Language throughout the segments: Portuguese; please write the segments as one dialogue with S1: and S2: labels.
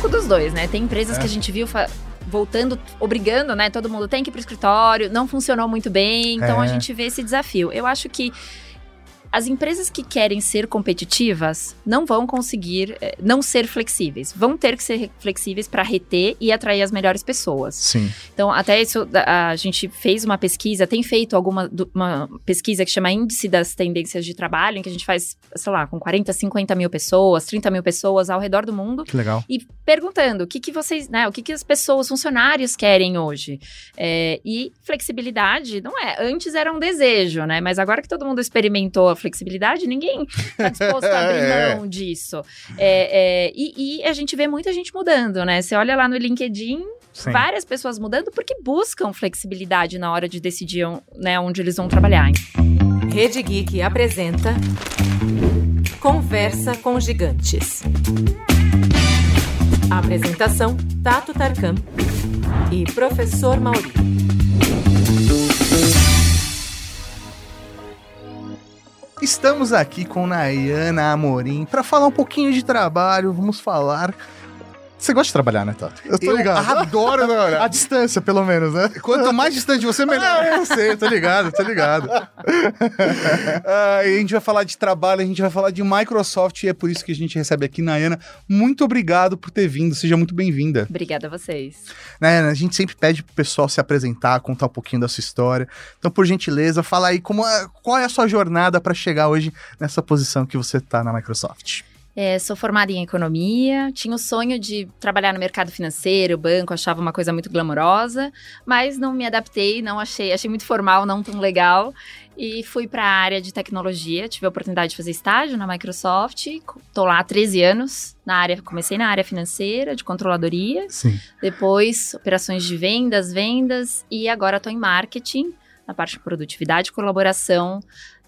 S1: pouco dos dois, né? Tem empresas é. que a gente viu voltando, obrigando, né? Todo mundo tem que ir pro escritório, não funcionou muito bem, então é. a gente vê esse desafio. Eu acho que as empresas que querem ser competitivas não vão conseguir eh, não ser flexíveis. Vão ter que ser flexíveis para reter e atrair as melhores pessoas.
S2: Sim.
S1: Então, até isso, a, a gente fez uma pesquisa, tem feito alguma uma pesquisa que chama Índice das Tendências de Trabalho, em que a gente faz, sei lá, com 40, 50 mil pessoas, 30 mil pessoas ao redor do mundo.
S2: Que legal.
S1: E perguntando o que, que vocês, né, o que, que as pessoas, funcionários querem hoje. É, e flexibilidade, não é, antes era um desejo, né, mas agora que todo mundo experimentou a flexibilidade, ninguém está disposto a abrir é. mão disso. É, é, e, e, a gente vê muita gente mudando, né? Você olha lá no LinkedIn, Sim. várias pessoas mudando porque buscam flexibilidade na hora de decidir né, onde eles vão trabalhar.
S3: Rede Geek apresenta Conversa com Gigantes. apresentação: Tato Tarkan e Professor Mauri.
S2: Estamos aqui com Nayana Amorim para falar um pouquinho de trabalho. Vamos falar você gosta de trabalhar, né, Tato?
S4: Eu tô ligado.
S2: Eu adoro, né? A distância, pelo menos, né?
S4: Quanto mais distante você, melhor. Ah,
S2: eu sei, tô ligado, tô ligado.
S4: ah, a gente vai falar de trabalho, a gente vai falar de Microsoft e é por isso que a gente recebe aqui Nayana. Muito obrigado por ter vindo, seja muito bem-vinda.
S1: Obrigada a vocês.
S2: Nayana, a gente sempre pede pro pessoal se apresentar, contar um pouquinho da sua história. Então, por gentileza, fala aí como é, qual é a sua jornada para chegar hoje nessa posição que você tá na Microsoft.
S1: É, sou formada em economia, tinha o sonho de trabalhar no mercado financeiro, banco, achava uma coisa muito glamourosa, mas não me adaptei, não achei, achei muito formal, não tão legal, e fui para a área de tecnologia. Tive a oportunidade de fazer estágio na Microsoft, estou lá há 13 anos na área, comecei na área financeira, de controladoria,
S2: Sim.
S1: depois operações de vendas, vendas, e agora estou em marketing, na parte de produtividade e colaboração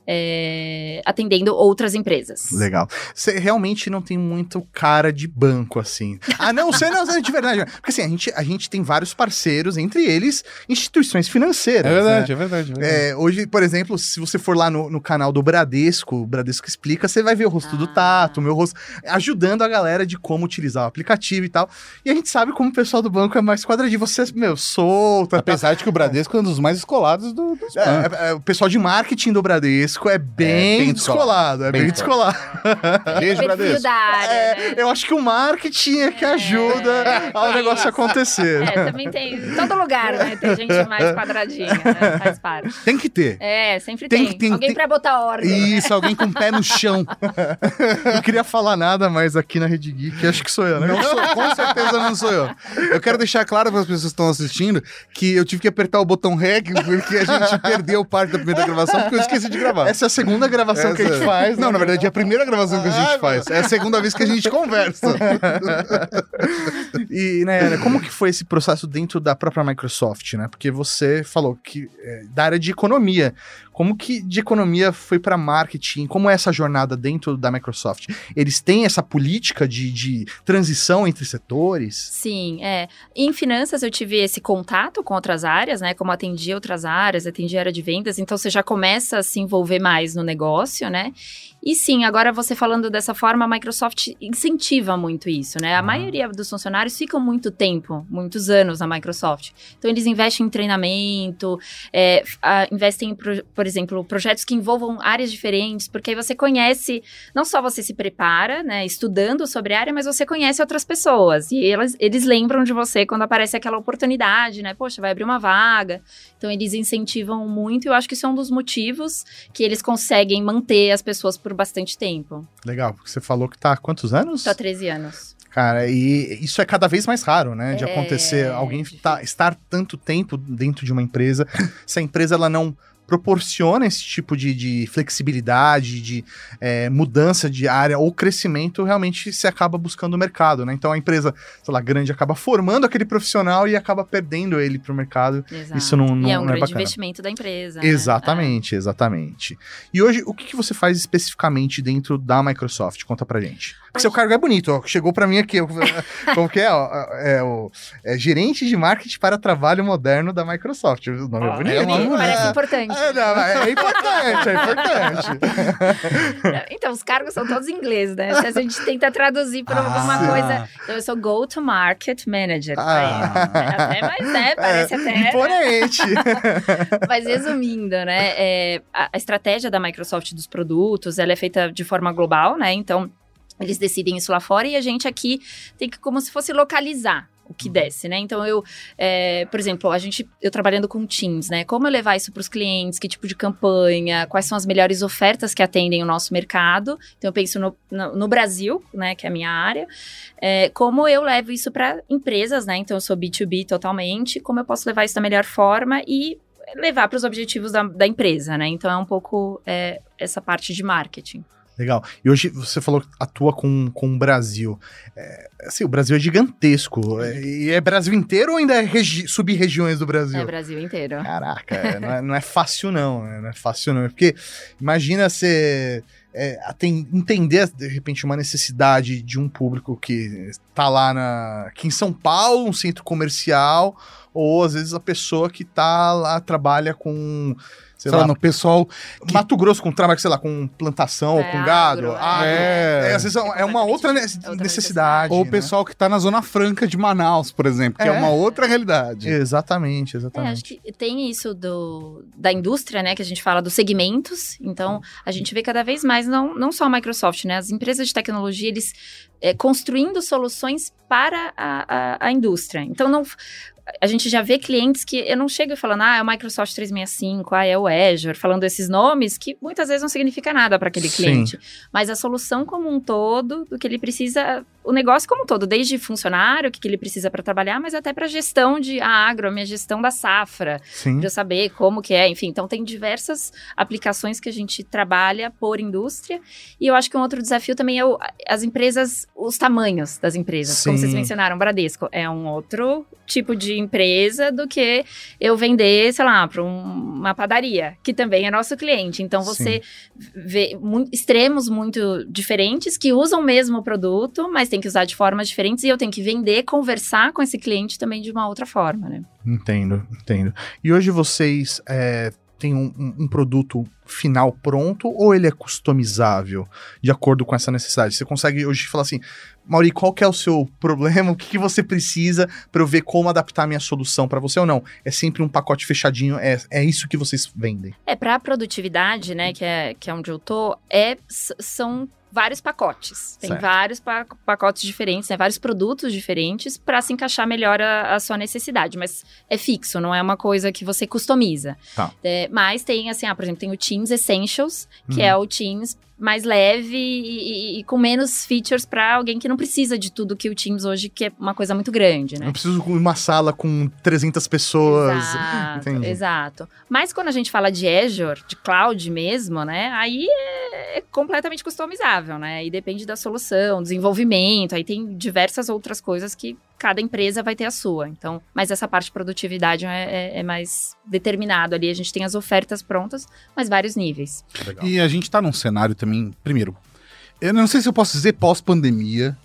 S1: é, atendendo outras empresas.
S2: Legal. Você realmente não tem muito cara de banco, assim. Ah, não, você não, de verdade. Porque assim, a gente, a gente tem vários parceiros, entre eles instituições financeiras.
S4: É verdade, né? é verdade. É verdade.
S2: É, hoje, por exemplo, se você for lá no, no canal do Bradesco, o Bradesco Explica, você vai ver o rosto ah. do Tato, o meu rosto, ajudando a galera de como utilizar o aplicativo e tal. E a gente sabe como o pessoal do banco é mais quadradinho. Você, meu, solta.
S4: Apesar tá. de que o Bradesco é um dos mais escolados do, dos
S2: é, é, é, o pessoal de marketing do Bradesco Bradesco é bem, é bem descolado, é bem, bem descolado.
S1: Beijo, Bradesco. Área,
S2: é, né? Eu acho que o marketing é que ajuda é, ao negócio acontecer.
S1: É, também tem. Em todo lugar, né? Tem gente mais quadradinha, né? Faz parte.
S2: Tem que ter.
S1: É, sempre tem. tem. tem alguém tem... pra botar ordem. Né?
S2: Isso,
S1: né?
S2: alguém com o pé no chão. não queria falar nada, mas aqui na Rede Geek, acho que sou eu, né?
S4: Não sou, com certeza não sou eu. Eu quero deixar claro para as pessoas que estão assistindo que eu tive que apertar o botão REC porque a gente perdeu parte da primeira gravação porque eu esqueci de gravar.
S2: Essa é a segunda gravação Essa... que a gente faz.
S4: Não, na verdade é a primeira gravação que a gente faz. É a segunda vez que a gente conversa.
S2: e, né, como que foi esse processo dentro da própria Microsoft, né? Porque você falou que é, da área de economia. Como que de economia foi para marketing? Como é essa jornada dentro da Microsoft? Eles têm essa política de, de transição entre setores?
S1: Sim, é. Em finanças eu tive esse contato com outras áreas, né? Como atendi outras áreas, atendi área de vendas, então você já começa a se envolver mais no negócio, né? E sim, agora você falando dessa forma, a Microsoft incentiva muito isso, né? A ah. maioria dos funcionários ficam muito tempo, muitos anos na Microsoft. Então eles investem em treinamento, é, a, investem, por, por exemplo, projetos que envolvam áreas diferentes, porque aí você conhece, não só você se prepara, né, estudando sobre a área, mas você conhece outras pessoas. E elas, eles lembram de você quando aparece aquela oportunidade, né? Poxa, vai abrir uma vaga. Então eles incentivam muito, e eu acho que isso é um dos motivos que eles conseguem manter as pessoas por bastante tempo.
S2: Legal, porque você falou que tá há quantos anos?
S1: Tô há 13 anos.
S2: Cara, e isso é cada vez mais raro, né? De é, acontecer alguém tá, estar tanto tempo dentro de uma empresa, se a empresa ela não proporciona esse tipo de, de flexibilidade, de é, mudança de área ou crescimento, realmente se acaba buscando o mercado, né? Então a empresa, sei lá, grande acaba formando aquele profissional e acaba perdendo ele para o mercado. Exato. Isso não, não,
S1: e é um
S2: não é
S1: grande investimento da empresa.
S2: Né? Exatamente, né? exatamente. E hoje, o que, que você faz especificamente dentro da Microsoft? Conta pra gente. Porque seu cargo é bonito, ó. Chegou para mim aqui. Como que é? Ó, é o é gerente de marketing para trabalho moderno da Microsoft. O nome é bonito. É,
S1: parece importante.
S2: É, não, é importante, é importante.
S1: Então, os cargos são todos em inglês, né? Se a gente tenta traduzir para alguma
S2: Ah.
S1: coisa. Então, eu sou Go-to-Market Manager.
S2: Ah.
S1: Até mais, né? Parece
S2: É,
S1: até.
S2: Imponente.
S1: Mas resumindo, né? é, a, a estratégia da Microsoft dos produtos, ela é feita de forma global, né? Então, eles decidem isso lá fora e a gente aqui tem que como se fosse localizar o que desce, né? Então eu, é, por exemplo, a gente, eu trabalhando com Teams, né? Como eu levar isso para os clientes? Que tipo de campanha? Quais são as melhores ofertas que atendem o nosso mercado? Então eu penso no, no, no Brasil, né? Que é a minha área. É, como eu levo isso para empresas, né? Então eu sou B2B totalmente. Como eu posso levar isso da melhor forma e levar para os objetivos da, da empresa, né? Então é um pouco é, essa parte de marketing.
S2: Legal. E hoje você falou que atua com, com o Brasil. É, assim, o Brasil é gigantesco. É, E é Brasil inteiro ou ainda é regi- sub-regiões do Brasil?
S1: É Brasil inteiro.
S2: Caraca, é, não, é, não é fácil não, né? não é fácil não. Porque imagina você é, entender, de repente, uma necessidade de um público que tá lá na, aqui em São Paulo, um centro comercial, ou às vezes a pessoa que tá lá, trabalha com, sei
S4: Sei lá,
S2: lá,
S4: no pessoal.
S2: Mato Grosso, com trabalha, sei lá, com plantação,
S1: É,
S2: com gado.
S1: agro,
S2: agro.
S4: é.
S2: É, às vezes é, é uma outra ne-
S1: outra
S2: necessidade.
S4: Ou o
S2: né?
S4: pessoal que tá na Zona Franca de Manaus, por exemplo, que é,
S2: É.
S4: uma outra realidade.
S2: Exatamente,
S1: É, acho
S2: exatamente.
S1: que tem isso do, da indústria, né? Que a gente fala dos segmentos. Então, a gente vê cada vez mais, não, não só a Microsoft, né? As empresas de tecnologia, eles é, construindo soluções para a, a, a indústria. Então, não... A gente já vê clientes que eu não chego falando, ah, é o Microsoft 365, ah, é o Azure, falando esses nomes que muitas vezes não significa nada para aquele
S2: Sim.
S1: cliente. Mas a solução como um todo, do que ele precisa, o negócio como um todo, desde funcionário, o que, que ele precisa para trabalhar, mas até para gestão de ah, agro, a minha gestão da safra,
S2: Sim.
S1: para eu saber como que é, enfim. Então tem diversas aplicações que a gente trabalha por indústria. E eu acho que um outro desafio também é o- as empresas, os tamanhos das empresas. Como
S2: Sim.
S1: vocês mencionaram, Bradesco é um outro tipo de empresa do que eu vender, sei lá, para uma padaria, que também é nosso cliente. Então você vê mu- extremos muito diferentes que usam o mesmo produto, mas tem que usar de formas diferentes e eu tenho que vender, conversar com esse cliente também de uma outra forma, né?
S2: Entendo, entendo. E hoje vocês é, têm um, um- produto final pronto ou ele é customizável de acordo com essa necessidade? Você consegue hoje falar assim, Mauri, qual que é o seu problema? O que, que você precisa para eu ver como adaptar a minha solução para você ou não? É sempre um pacote fechadinho, é, é isso que vocês vendem.
S1: É, para produtividade, né, que é, que é onde eu tô, é, são vários pacotes. Tem
S2: Certo.
S1: vários pa- pacotes diferentes, né, vários produtos diferentes para se encaixar melhor a, a sua necessidade. Mas é fixo, não é uma coisa que você customiza.
S2: Tá.
S1: É, mas tem, assim, ah, por exemplo, tem o Teams Essentials, que
S2: Uhum.
S1: é o Teams mais leve e, e- e com menos features para alguém que não precisa de tudo que o Teams hoje, que é uma coisa muito grande, né?
S2: Eu preciso de uma sala com 300 pessoas.
S1: Exato,
S2: Entendi.
S1: exato. Mas quando a gente fala de Azure, de cloud mesmo, né? Aí é, é completamente customizável, né? E depende da solução, desenvolvimento, aí tem diversas outras coisas que cada empresa vai ter a sua. Então, mas essa parte de produtividade é, é- é mais determinado ali. A gente tem as ofertas prontas, mas vários níveis.
S2: Legal.
S4: E a gente tá num cenário também, primeiro, eu não sei se eu posso dizer pós-pandemia,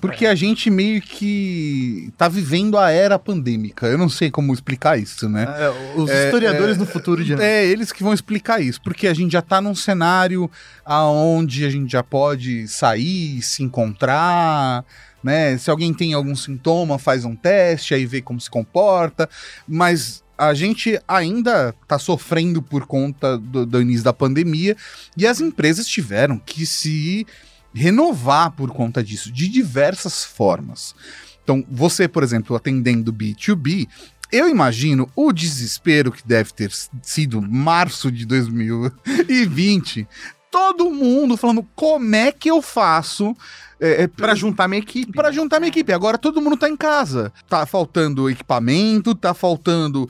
S4: porque
S2: É.
S4: a gente meio que tá vivendo a era pandêmica. Eu não sei como explicar isso, né?
S2: É, os
S4: É,
S2: historiadores
S4: é,
S2: no futuro de
S4: É, eles que vão explicar isso, porque a gente já tá num cenário aonde a gente já pode sair, se encontrar, né? Se alguém tem algum sintoma, faz um teste, aí vê como se comporta, mas a gente ainda tá sofrendo por conta do, do início da pandemia e as empresas tiveram que se renovar por conta disso, de diversas formas. Então, você, por exemplo, atendendo B2B, eu imagino o desespero que deve ter sido março de 2020. Todo mundo falando como é que eu faço é, é,
S2: Pra juntar minha equipe.
S4: para juntar minha equipe. Agora todo mundo tá em casa. Tá faltando equipamento, tá faltando.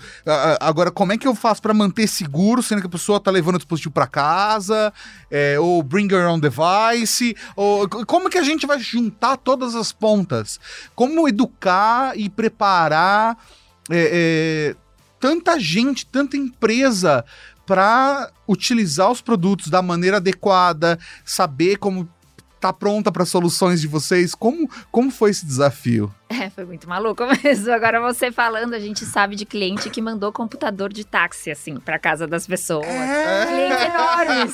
S4: agora, como é que eu faço para manter seguro, sendo que a pessoa tá levando o dispositivo para casa? É, ou bring your own device? Ou, como que a gente vai juntar todas as pontas? Como educar e preparar é, é, tanta gente, tanta empresa para utilizar os produtos da maneira adequada, saber como tá pronta para soluções de vocês? Como, como foi esse desafio?
S1: É, foi muito maluco mesmo. Agora você falando, a gente sabe de cliente que mandou computador de táxi, assim, pra casa das pessoas.
S2: É.
S1: Clientes enormes.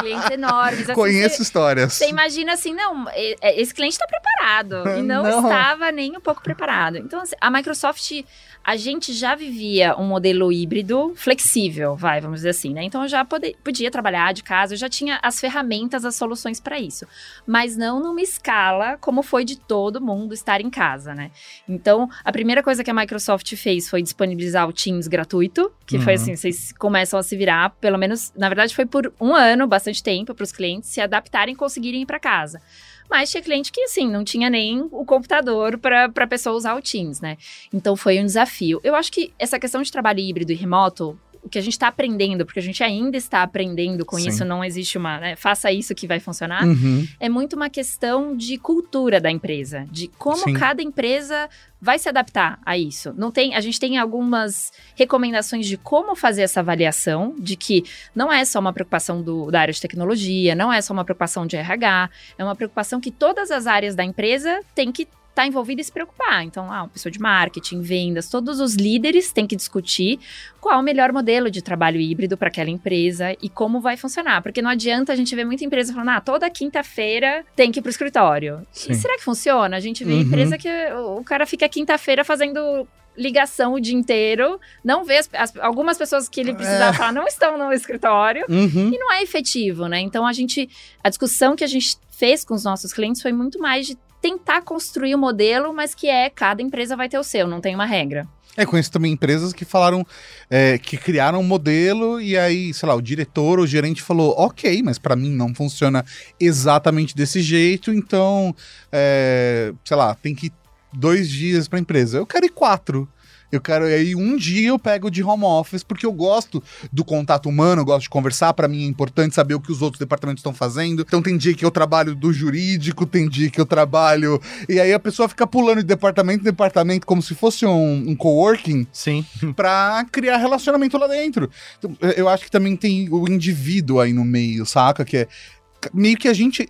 S1: clientes enormes. Assim,
S2: Conheço
S1: você,
S2: histórias.
S1: Você imagina assim, não, esse cliente tá preparado. E não,
S2: Não.
S1: estava nem um pouco preparado. Então, assim, a Microsoft, a gente já vivia um modelo híbrido flexível, vai, vamos dizer assim, né? Então eu já pode- podia trabalhar de casa, eu já tinha as ferramentas, as soluções para isso. Mas não numa escala como foi de todo mundo estar em casa, né? Então, a primeira coisa que a Microsoft fez foi disponibilizar o Teams gratuito, que foi
S2: Uhum.
S1: assim, vocês começam a se virar, pelo menos, na verdade, foi por um ano, bastante tempo, para os clientes se adaptarem e conseguirem ir para casa. Mas tinha cliente que, assim, não tinha nem o computador para a pessoa usar o Teams, né? Então foi um desafio. Eu acho que essa questão de trabalho híbrido e remoto, o que a gente está aprendendo, porque a gente ainda está aprendendo com
S2: Sim.
S1: isso, não existe uma, né, faça isso que vai funcionar,
S2: Uhum.
S1: é muito uma questão de cultura da empresa, de como
S2: Sim.
S1: cada empresa vai se adaptar a isso. Não tem, a gente tem algumas recomendações de como fazer essa avaliação, de que não é só uma preocupação do- da área de tecnologia, não é só uma preocupação de RH, é uma preocupação que todas as áreas da empresa têm que estar envolvida e se preocupar. Então, ah, uma pessoa de marketing, vendas, todos os líderes têm que discutir qual o melhor modelo de trabalho híbrido para aquela empresa e como vai funcionar. Porque não adianta a gente ver muita empresa falando, ah, toda quinta-feira tem que ir para o escritório.
S2: Sim.
S1: E será que funciona? A gente vê
S2: Uhum.
S1: empresa que o cara fica quinta-feira fazendo ligação o dia inteiro, não vê as, as- algumas pessoas que ele precisava falar não estão no escritório
S2: Uhum.
S1: e não é efetivo, né? Então a gente, a discussão que a gente fez com os nossos clientes foi muito mais de tentar construir o modelo, mas que é cada empresa vai ter o seu, não tem uma regra.
S4: É, conheço também empresas que falaram, é, que criaram um modelo e aí, sei lá, o diretor ou o gerente falou, ok, mas pra mim não funciona exatamente desse jeito, então, é, sei lá, tem que ir dois dias pra empresa. Eu quero ir quatro. Eu quero aí um dia eu pego de home office porque eu gosto do contato humano, eu gosto de conversar, pra mim é importante saber o que os outros departamentos estão fazendo. Então tem dia que eu trabalho do jurídico, tem dia que eu trabalho e aí a pessoa fica pulando de departamento em departamento como se fosse um, um coworking
S2: Sim.
S4: pra criar relacionamento lá dentro. Então, eu- eu acho que também tem o indivíduo aí no meio, saca? Que é meio que a gente,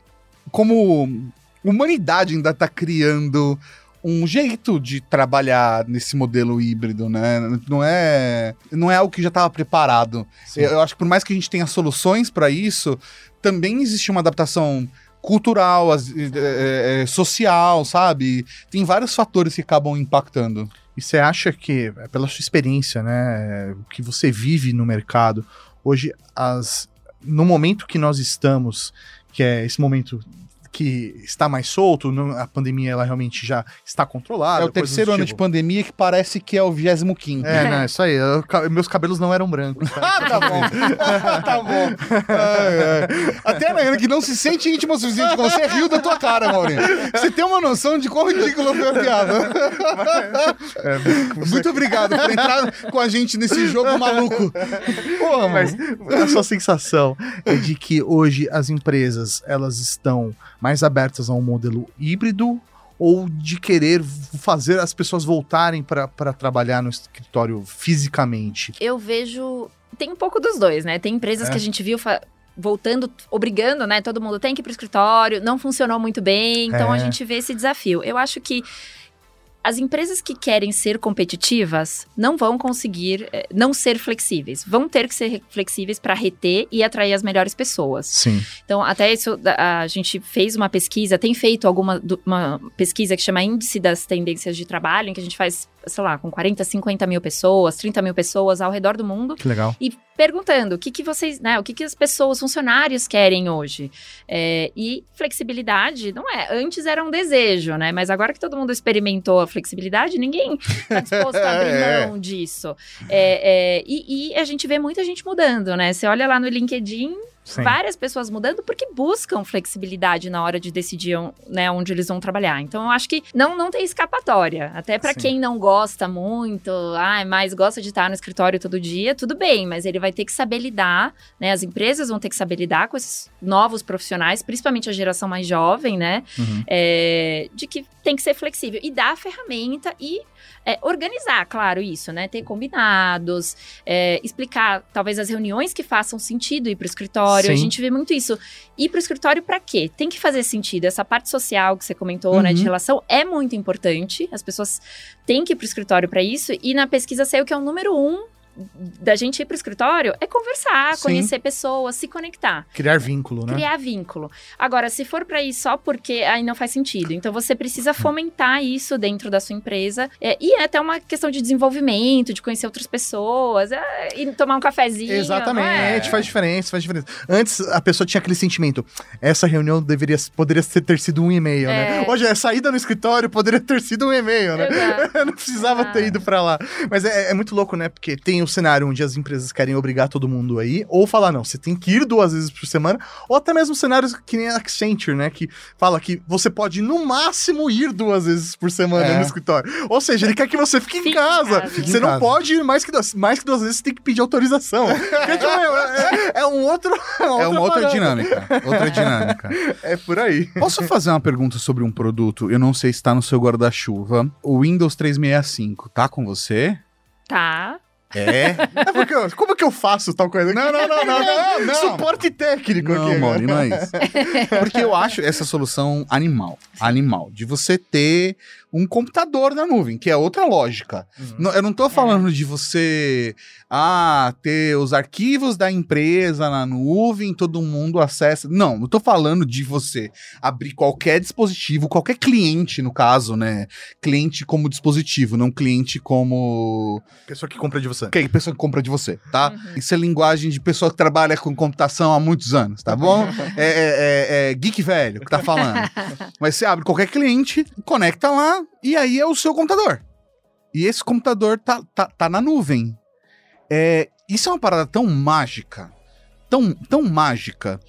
S4: como humanidade, ainda tá criando um jeito de trabalhar nesse modelo híbrido, né? Não é, não é algo que já estava preparado. Eu, eu acho que por mais que a gente tenha soluções para isso, também existe uma adaptação cultural, é, é, social, sabe? Tem vários fatores que acabam impactando.
S2: E você acha que, é, pela sua experiência, né, o que você vive no mercado, hoje, as, no momento que nós estamos, que é esse momento que está mais solto, não- a pandemia ela realmente já está controlada.
S4: é o terceiro ano de pandemia que parece que é o 25
S2: É, não, isso aí. eu- meus cabelos não eram brancos.
S4: Ah, tá bom. tá bom. Até a Nayana, que não se sente íntima o suficiente com você, riu da tua cara, Maurinho. Você tem uma noção de quão ridículo foi a piada.
S2: É, você-
S4: Muito obrigado por entrar com a gente nesse jogo maluco. Pô,
S2: Mas
S4: mas...
S2: a sua sensação é de que hoje as empresas elas estão mais abertas a um modelo híbrido ou de querer fazer as pessoas voltarem para trabalhar no escritório fisicamente?
S1: Eu vejo. Tem um pouco dos dois, né? Tem empresas
S2: É.
S1: que a gente viu fa- voltando, obrigando, né? Todo mundo tem que ir pro escritório, não funcionou muito bem, então a
S2: É.
S1: gente vê esse desafio. Eu acho que as empresas que querem ser competitivas não vão conseguir eh, não ser flexíveis. Vão ter que ser flexíveis para reter e atrair as melhores pessoas.
S2: Sim.
S1: Então, até isso, a gente fez uma pesquisa, tem feito alguma uma pesquisa que chama Índice das Tendências de Trabalho, em que a gente faz, sei lá, com 40, 50 mil pessoas, 30 mil pessoas ao redor do mundo,
S2: Que legal.
S1: e perguntando o que, que vocês, né, o que, que as pessoas, funcionários querem hoje. É, e flexibilidade, não é, antes era um desejo, né, mas agora que todo mundo experimentou a flexibilidade, ninguém está disposto a abrir
S4: É.
S1: mão disso. É, é, e, e a gente vê muita gente mudando, né, você olha lá no LinkedIn,
S2: Sim.
S1: várias pessoas mudando porque buscam flexibilidade na hora de decidir né, onde eles vão trabalhar. Então, eu acho que não, não tem escapatória. Até para quem não gosta muito, ah, mas gosta de estar no escritório todo dia, tudo bem, mas ele vai ter que saber lidar, né? As empresas vão ter que saber lidar com esses novos profissionais, principalmente a geração mais jovem, né?
S2: Uhum.
S1: É, de que tem que ser flexível e dar a ferramenta e é, organizar, claro, isso, né? Ter combinados, é, explicar talvez as reuniões que façam sentido ir para o escritório.
S2: Sim.
S1: A gente vê muito isso. Ir para o escritório para quê? Tem que fazer sentido. Essa parte social que você comentou,
S2: Uhum.
S1: né, de relação, é muito importante. As pessoas têm que ir para o escritório para isso. E na pesquisa saiu que é o número um da gente ir para o escritório é conversar,
S2: Sim.
S1: conhecer pessoas, se conectar.
S2: Criar vínculo, né?
S1: Criar vínculo. Agora, se for para ir só porque aí não faz sentido. Então você precisa fomentar isso dentro da sua empresa. É, e é até uma questão de desenvolvimento, de conhecer outras pessoas, é, e tomar um cafezinho.
S2: Exatamente,
S1: não é?
S2: faz diferença, faz diferença. Antes a pessoa tinha aquele sentimento, essa reunião deveria, poderia ter, sido um e-mail, né?
S1: É.
S2: Hoje a saída no escritório poderia ter sido um e-mail, né? Não precisava ter
S1: Ah.
S2: ido pra lá. Mas é, é muito louco, né? Porque tem o cenário onde as empresas querem obrigar todo mundo aí, ou falar, não, você tem que ir duas vezes por semana, ou até mesmo cenários que nem a Accenture, né? Que fala que você pode, no máximo, ir duas vezes por semana
S4: É.
S2: no escritório. Ou seja, ele quer que você fique em
S1: Fique em
S2: casa.
S1: casa.
S4: Fique em
S2: Você não
S4: casa.
S2: pode ir mais que duas, mais que duas vezes, você tem que pedir autorização. Tipo, é, é um outro.
S4: É uma outra
S2: parada.
S4: dinâmica. Outra dinâmica.
S2: É por aí.
S4: Posso fazer uma pergunta sobre um produto? Eu não sei se tá no seu guarda-chuva. O Windows 365 tá com você?
S1: Tá.
S4: É?
S2: É porque, eu- como que eu faço tal coisa?
S4: Não, não, não, não, não, não.
S2: Suporte técnico
S4: Não,
S2: aqui. né?
S4: Mori, não é isso. Porque eu acho essa solução animal. Animal. De você ter um computador na nuvem, que é outra lógica.
S2: Uhum.
S4: Eu não tô falando de você ah, ter os arquivos da empresa na nuvem, todo mundo acessa. Não, eu tô falando de você abrir qualquer dispositivo, qualquer cliente, no caso, né? Cliente como dispositivo, não cliente como
S2: Pessoa que compra de você.
S4: que é pessoa que compra de você, tá?
S1: Uhum.
S4: Isso é linguagem de pessoa que trabalha com computação há muitos anos, tá bom? é, é- é- é geek velho que tá falando. Mas você abre qualquer cliente, conecta lá, e aí é o seu computador. E esse computador tá, tá, tá na nuvem. É, isso é uma parada tão mágica, tão, tão mágica.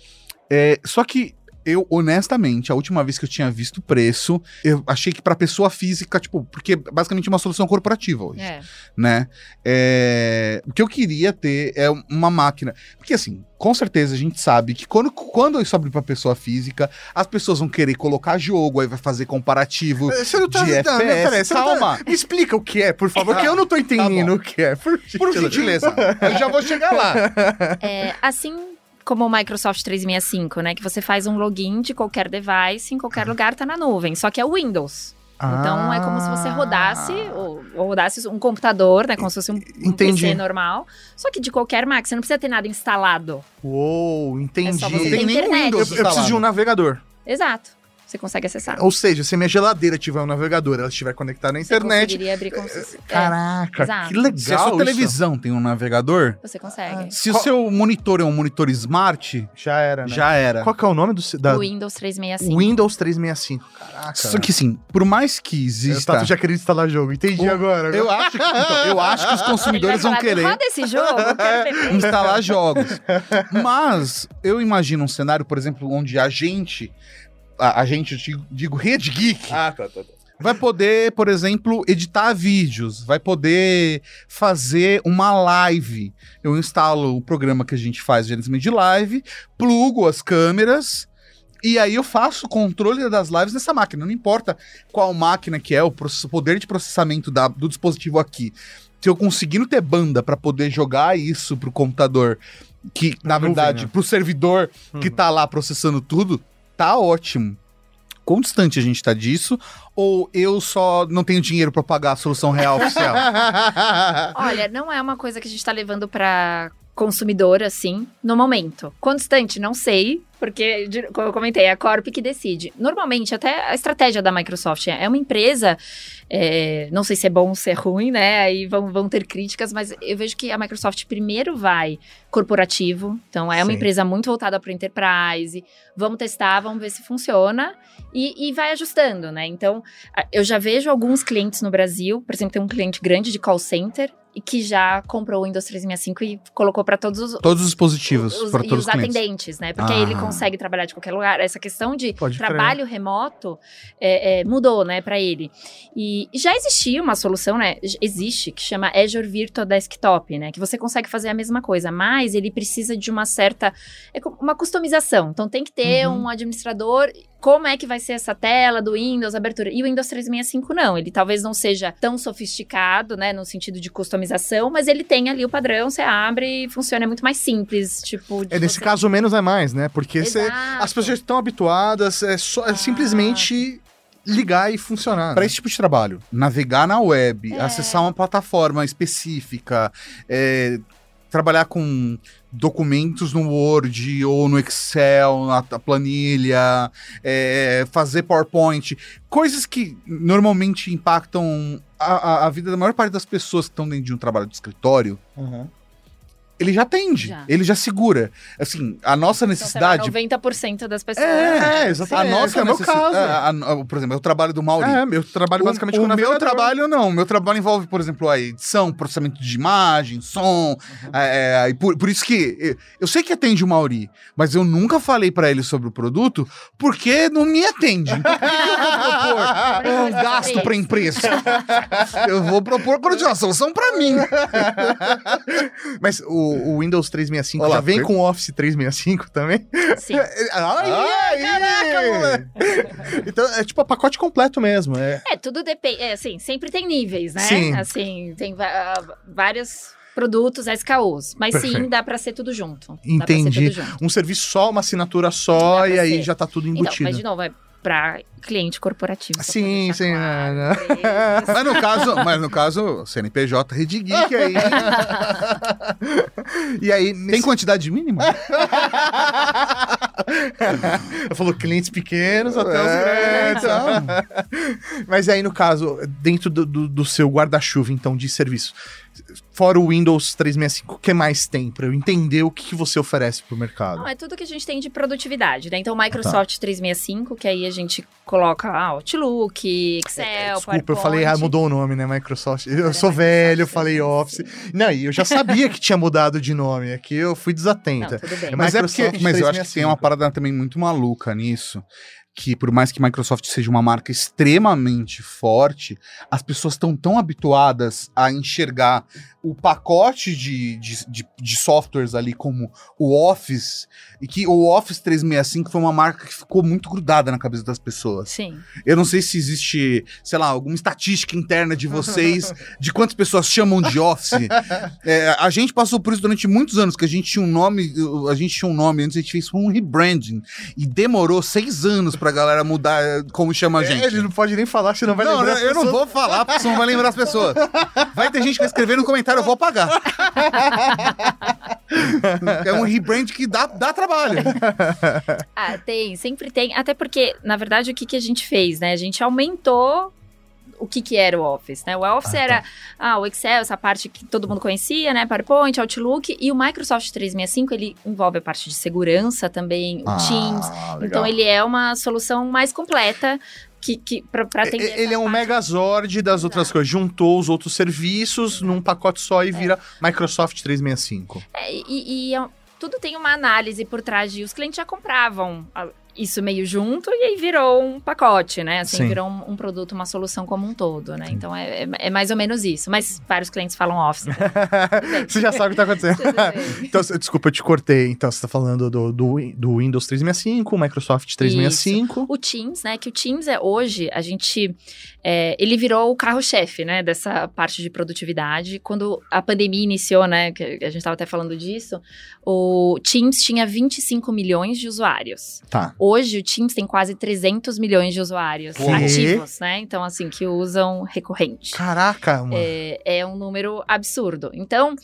S4: É, só que eu, honestamente, a última vez que eu tinha visto o preço, eu achei que pra pessoa física, tipo, porque basicamente é uma solução corporativa hoje
S1: É.
S4: né? É, O que eu queria ter é uma máquina. Porque, assim, com certeza a gente sabe que quando, quando isso abrir pra pessoa física, as pessoas vão querer colocar jogo, aí vai fazer comparativo.
S2: Você não tá.
S4: De
S2: não,
S4: FPS,
S2: peraí, você não tá-
S4: calma.
S2: me explica o que é, por favor, que eu não tô entendendo
S4: bom.
S2: o que é. Por,
S4: Por gentileza, eu já vou chegar lá.
S1: É, assim como o Microsoft 365, né? Que você faz um login de qualquer device, em qualquer lugar tá na nuvem. Só que é o Windows. Então é como se você rodasse, ou, ou rodasse um computador, né? Como se fosse um, um. PC normal. Só que de qualquer máquina, você não precisa ter nada instalado.
S2: Uou, entendi.
S1: É só você
S4: Não
S1: ter
S4: tem
S1: internet.
S4: Windows
S2: Eu, eu preciso de um navegador.
S1: Exato. Você consegue acessar.
S2: Ou seja, se minha geladeira tiver um navegador, ela estiver conectada na
S1: Você
S2: internet.
S1: conseguiria abrir como se... é,
S2: Caraca,
S1: exato.
S2: que legal.
S4: Se a sua
S2: isso.
S4: televisão tem um navegador,
S1: você consegue.
S4: se o seu monitor é um monitor smart,
S2: Já era, né?
S4: já era.
S2: Qual que é o nome do. Da...
S1: O Windows 365.
S2: Windows 365. Caraca.
S4: Só que assim, por mais que
S2: Eu
S4: exista.
S2: tava já querendo instalar jogo. Entendi
S4: O-
S2: agora.
S4: Eu acho, que, então, eu acho que os
S1: Ele vai
S4: consumidores vão querer.
S1: Roda esse jogo, eu quero
S4: instalar jogos. Mas eu imagino um cenário, por exemplo, onde a gente, a, a gente, eu digo, digo Rede Geek,
S2: Ah, tá, tá, tá.
S4: vai poder, por exemplo, editar vídeos, vai poder fazer uma live. Eu instalo o programa que a gente faz gerenciamento de live, plugo as câmeras. E aí eu faço o controle das lives nessa máquina. Não importa qual máquina que é, o poder de processamento da- do dispositivo aqui. Se eu conseguindo ter banda para poder jogar isso pro computador, que na
S2: Na nuvem,
S4: verdade
S2: né?
S4: pro servidor que
S2: Uhum.
S4: tá lá processando tudo, tá ótimo. Quão distante a gente tá disso? Ou eu só não tenho dinheiro para pagar a solução real oficial?
S1: Olha, não é uma coisa que a gente tá levando pra consumidor, assim, no momento. Quão distante, não sei, porque, como eu comentei, é a Corp que decide. Normalmente, até a estratégia da Microsoft é uma empresa, é, não sei se é bom ou se é ruim, né? Aí vão, vão ter críticas, mas eu vejo que a Microsoft primeiro vai corporativo, então é uma
S2: Sim.
S1: empresa muito voltada para enterprise. Vamos testar, vamos ver se funciona e, e vai ajustando, né? Então, eu já vejo alguns clientes no Brasil, por exemplo, tem um cliente grande de call center e que já comprou o Windows 365 e colocou para todos os,
S4: Todos os dispositivos
S1: os,
S4: para
S1: e
S4: todos
S1: os atendentes, né? Porque
S4: Ah.
S1: aí ele consegue trabalhar de qualquer lugar. Essa questão de
S2: Pode crer.
S1: trabalho remoto é, é, mudou, né, para ele. E já existia uma solução, né? Existe que chama Azure Virtual Desktop, né? Que você consegue fazer a mesma coisa, mas ele precisa de uma certa é uma customização. Então tem que ter
S2: Uhum.
S1: um administrador como é que vai ser essa tela do Windows, abertura. E o Windows 365 não, ele talvez não seja tão sofisticado, né, no sentido de customização, mas ele tem ali o padrão, você abre e funciona é muito mais simples, tipo...
S2: É, nesse
S1: você...
S2: caso, menos é mais, né? Porque você, as pessoas estão habituadas, é, só, é simplesmente ligar e funcionar.
S4: Para né? esse tipo de trabalho, navegar na web, é. acessar uma plataforma específica, é, trabalhar com documentos no Word ou no Excel, na planilha, é, fazer PowerPoint, coisas que normalmente impactam a, a, a, vida da maior parte das pessoas que estão dentro de um trabalho de escritório. Uhum ele já atende, já. ele já segura. Assim, a nossa então, necessidade.
S1: Então, 90% das pessoas.
S2: É, é exatamente.
S4: A nossa é, é meu caso. É, por exemplo, eu trabalho do Mauri.
S2: É, meu trabalho basicamente
S4: o, o meu trabalho não. O meu trabalho envolve, por exemplo, a edição, processamento de imagem, som. Uhum. É, é por, por isso que eu sei que atende o Mauri, mas eu nunca falei para ele sobre o produto porque não me atende. Então, por que eu vou propor um gasto para empresa? eu vou propor uma solução para mim.
S2: mas o o, Windows 365 Olá, já vem com o Office 365 também?
S1: Sim. Ai,
S2: ai, caraca, Então, é tipo a pacote completo mesmo. É,
S1: é tudo depende. É, assim, sempre tem níveis, né? Sim. Assim, tem uh, vários produtos SKUs. Mas Perfeito. sim, dá para ser tudo junto.
S2: Entendi. Tudo junto. Um serviço só, uma assinatura só, e aí ser. já tá tudo embutido. Então,
S1: mas de novo, é para cliente corporativo.
S2: Sim, sim. Claro,
S4: né? mas no caso, mas no caso, CNPJ Rede Geek aí.
S2: e aí nesse...
S4: tem quantidade mínima?
S2: Falou clientes pequenos até é, os grandes. Então. mas aí no caso, dentro do, do, do seu guarda-chuva então de serviço, fora o Windows 365, o que mais tem para eu entender o que, que você oferece para o mercado?
S1: Não, é tudo que a gente tem de produtividade, né? Então, o Microsoft tá. 365, que aí a gente coloca ah, Outlook, Excel, é, Desculpa, PowerPoint.
S2: eu falei, ah, mudou o nome, né? Microsoft. Eu, eu sou velho, eu falei Office. Não, e eu já sabia que tinha mudado de nome, aqui eu fui desatenta. Não,
S1: tudo bem.
S4: É mas é porque, mas eu acho que tem uma parada também muito maluca nisso que por mais que Microsoft seja uma marca extremamente forte, as pessoas estão tão habituadas a enxergar o pacote de, de, de, de, softwares ali como o Office, e que o Office 365 foi uma marca que ficou muito grudada na cabeça das pessoas.
S1: Sim.
S4: Eu não sei se existe, sei lá, alguma estatística interna de vocês de quantas pessoas chamam de Office. É, a gente passou por isso durante muitos anos, que a gente tinha um nome, a gente tinha um nome, antes a gente fez um rebranding, e demorou seis anos pra galera mudar eh, como chama a é, gente. É,
S2: ele não pode nem falar, senão vai não, lembrar
S4: não, Eu pessoas. não vou falar, porque senão vai lembrar as pessoas. Vai ter gente que vai escrever no comentário eu vou pagar. é um rebrand que dá, dá trabalho.
S1: Ah, tem, sempre tem. Até porque, na verdade, o que, que a gente fez, né? A gente aumentou o que, que era o Office, né? O Office ah, era tá. ah, o Excel, essa parte que todo mundo conhecia, né? PowerPoint, Outlook. E o Microsoft 365, ele envolve a parte de segurança também, o ah, Teams. Legal. Então, ele é uma solução mais completa que, que pra, pra
S2: Ele é um megazord das outras coisas. Juntou os outros serviços num pacote só e é. vira Microsoft 365.
S1: É, e, e é, tudo tem uma análise por trás de os clientes já compravam isso meio junto e aí virou um pacote, né? Assim, Sim. virou um, um, produto, uma solução como um todo, né? Então é, é, é, mais ou menos isso. Mas vários clientes falam Office.
S2: você já sabe o que está acontecendo. então, desculpa, eu te cortei. Então, você está falando do, do, do, Windows 365, Microsoft 365.
S1: Isso. O Teams, né? Que o Teams é hoje, a gente. É, ele virou o carro-chefe, né? Dessa parte de produtividade. Quando a pandemia iniciou, né? Que a gente estava até falando disso, o Teams tinha 25 milhões de usuários.
S2: Tá.
S1: Hoje o Teams tem quase 300 milhões de usuários ativos, né? Então, assim, que usam recorrente.
S2: Caraca, mano.
S1: É, é um número absurdo. Então,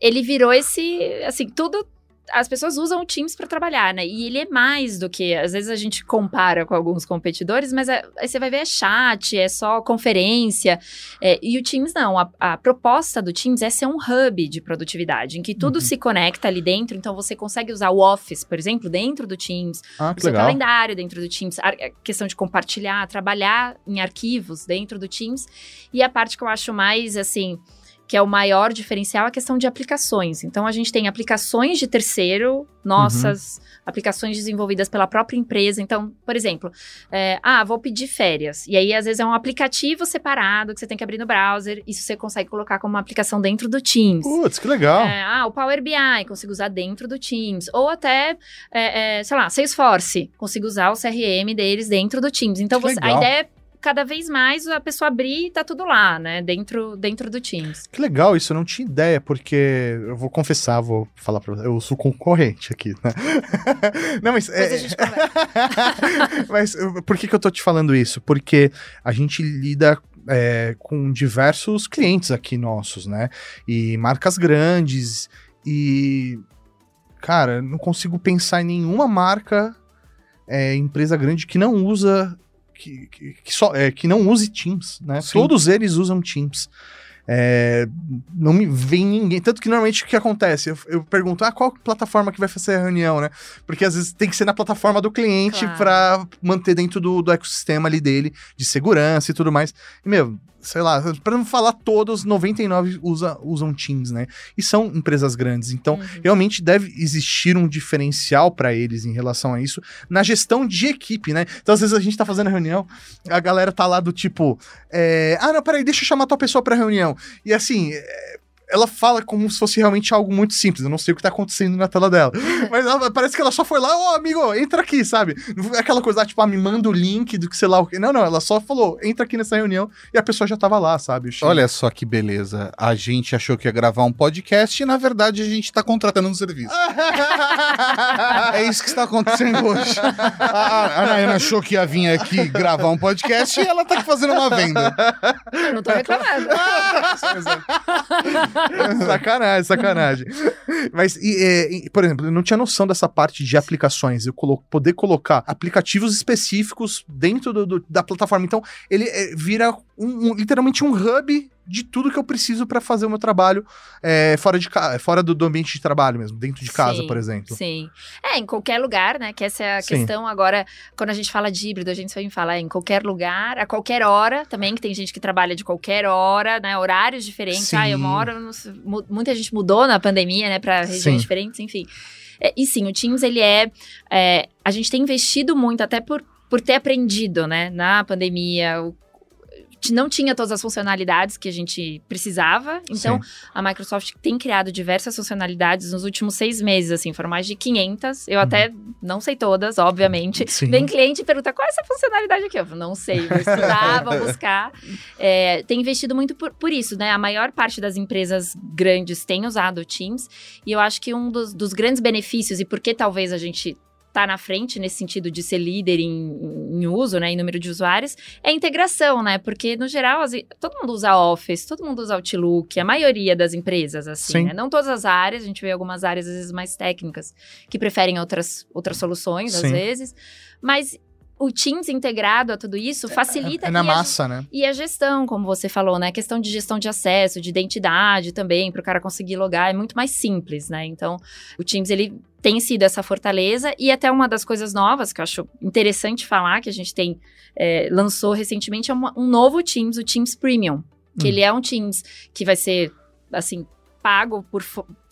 S1: ele virou esse, assim, tudo as pessoas usam o Teams para trabalhar, né? E ele é mais do que. Às vezes a gente compara com alguns competidores, mas é, você vai ver é chat, é só conferência. É, e o Teams não. A, a, proposta do Teams é ser um hub de produtividade, em que tudo uhum. se conecta ali dentro. Então você consegue usar o Office, por exemplo, dentro do Teams,
S2: ah,
S1: o seu legal. calendário dentro do Teams, a questão de compartilhar, trabalhar em arquivos dentro do Teams. E a parte que eu acho mais assim que é o maior diferencial, a questão de aplicações. Então, a gente tem aplicações de terceiro, nossas, uhum. aplicações desenvolvidas pela própria empresa. Então, por exemplo, é, ah, vou pedir férias. E aí, às vezes, é um aplicativo separado que você tem que abrir no browser. Isso você consegue colocar como uma aplicação dentro do Teams.
S2: Putz, que legal.
S1: É, ah, o Power BI, consigo usar dentro do Teams. Ou até, é, é sei lá, Salesforce, consigo usar o CRM deles dentro do Teams. Então, você, a ideia é cada vez mais a pessoa abrir e tá tudo lá, né? Dentro, dentro do Teams.
S2: Que legal, isso eu não tinha ideia, porque eu vou confessar, vou falar pra você, eu sou concorrente aqui, né? não, mas.
S1: É... a gente
S2: mas por que, que eu tô te falando isso? Porque a gente lida é, com diversos clientes aqui nossos, né? E marcas grandes e. Cara, não consigo pensar em nenhuma marca, é, empresa grande que não usa que, que, que, só, é, que não use Teams, né? Sim. Todos eles usam Teams. É, não me vem ninguém. Tanto que normalmente o que acontece? Eu, eu, pergunto, ah, qual plataforma que vai fazer a reunião, né? Porque às vezes tem que ser na plataforma do cliente claro. para manter dentro do, do ecossistema ali dele, de segurança e tudo mais. E, meu, sei lá, para não falar todos, 99 usa, usam Teams, né? E são empresas grandes. Então, uhum. realmente deve existir um diferencial para eles em relação a isso na gestão de equipe, né? Então, às vezes a gente tá fazendo a reunião, a galera tá lá do tipo, é, ah, não, peraí, deixa eu chamar tua pessoa pra reunião. E assim, é, ela fala como se fosse realmente algo muito simples. Eu não sei o que tá acontecendo na tela dela. Mas ela, parece que ela só foi lá, ô oh, amigo, entra aqui, sabe? Aquela coisa, tipo, ah, me manda o link do que sei lá o que. Não, não, ela só falou, entra aqui nessa reunião e a pessoa já tava lá, sabe?
S4: Olha só que beleza. A gente achou que ia gravar um podcast e na verdade a gente tá contratando um serviço. é isso que está acontecendo hoje. A, a Nayana achou que ia vir aqui gravar um podcast e ela tá aqui fazendo uma venda.
S1: Eu não tô reclamando.
S2: sacanagem, sacanagem. Mas, e, e, por exemplo, eu não tinha noção dessa parte de aplicações. Eu colo poder colocar aplicativos específicos dentro do, do, da plataforma. Então, ele é, vira um, um, literalmente um hub de tudo que eu preciso para fazer o meu trabalho é, fora, de, fora do, do, ambiente de trabalho mesmo, dentro de casa,
S1: sim,
S2: por exemplo.
S1: Sim. É, em qualquer lugar, né? Que essa é a sim. questão agora, quando a gente fala de híbrido, a gente sempre fala é, em qualquer lugar, a qualquer hora também, que tem gente que trabalha de qualquer hora, né? Horários diferentes. Sim. Ah, eu moro. Muita gente mudou na pandemia, né? Para regiões diferentes, enfim. É, e sim, o Teams, ele é, é. A gente tem investido muito, até por por ter aprendido, né, na pandemia, o não tinha todas as funcionalidades que a gente precisava. Então, Sim. a Microsoft tem criado diversas funcionalidades nos últimos seis meses, assim, foram mais de 500. Eu uhum. até não sei todas, obviamente. Sim. Vem cliente e pergunta, qual é essa funcionalidade aqui? Eu falo, não sei, vou estudar, vou buscar. É, tem investido muito por, por, isso, né? A maior parte das empresas grandes tem usado o Teams. E eu acho que um dos, dos grandes benefícios, e por que talvez a gente tá na frente nesse sentido de ser líder em, em, uso, né, em número de usuários, é a integração, né? Porque, no geral, as, todo mundo usa Office, todo mundo usa Outlook, a maioria das empresas, assim, né? Não todas as áreas, a gente vê algumas áreas, às vezes, mais técnicas, que preferem outras, outras soluções, Sim. às vezes. Mas o Teams integrado a tudo isso é, facilita.
S2: É, é na massa,
S1: a,
S2: né?
S1: E a gestão, como você falou, né? A questão de gestão de acesso, de identidade também, para o cara conseguir logar, é muito mais simples, né? Então, o Teams, ele tem sido essa fortaleza e até uma das coisas novas que eu acho interessante falar, que a gente tem, é, lançou recentemente, é uma, um novo Teams, o Teams Premium. Que hum. ele é um Teams que vai ser, assim, pago por,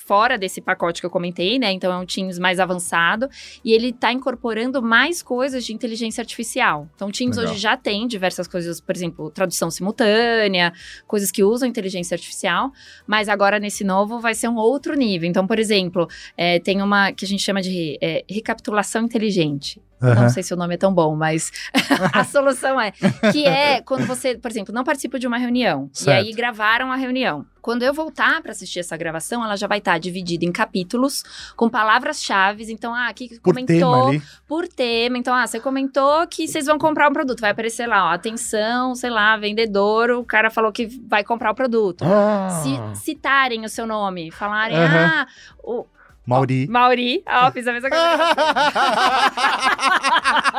S1: fora desse pacote que eu comentei, né? Então é um Teams mais avançado e ele está incorporando mais coisas de inteligência artificial. Então o Teams Legal. hoje já tem diversas coisas, por exemplo, tradução simultânea, coisas que usam inteligência artificial, mas agora nesse novo vai ser um outro nível. Então, por exemplo, é, tem uma que a gente chama de é, recapitulação inteligente. Uhum. Não sei se o nome é tão bom, mas a solução é que é quando você, por exemplo, não participa de uma reunião certo. e aí gravaram a reunião. Quando eu voltar para assistir essa gravação, ela já vai estar tá dividida em capítulos com palavras-chave. Então, ah, aqui
S2: por comentou tema
S1: por tema. Então, ah, você comentou que vocês vão comprar um produto. Vai aparecer lá, ó, atenção, sei lá, vendedor, o cara falou que vai comprar o produto.
S2: Ah.
S1: Se citarem o seu nome, falarem, uhum. ah, o,
S2: Mauri.
S1: Mauri. Ah, fiz a mesma coisa.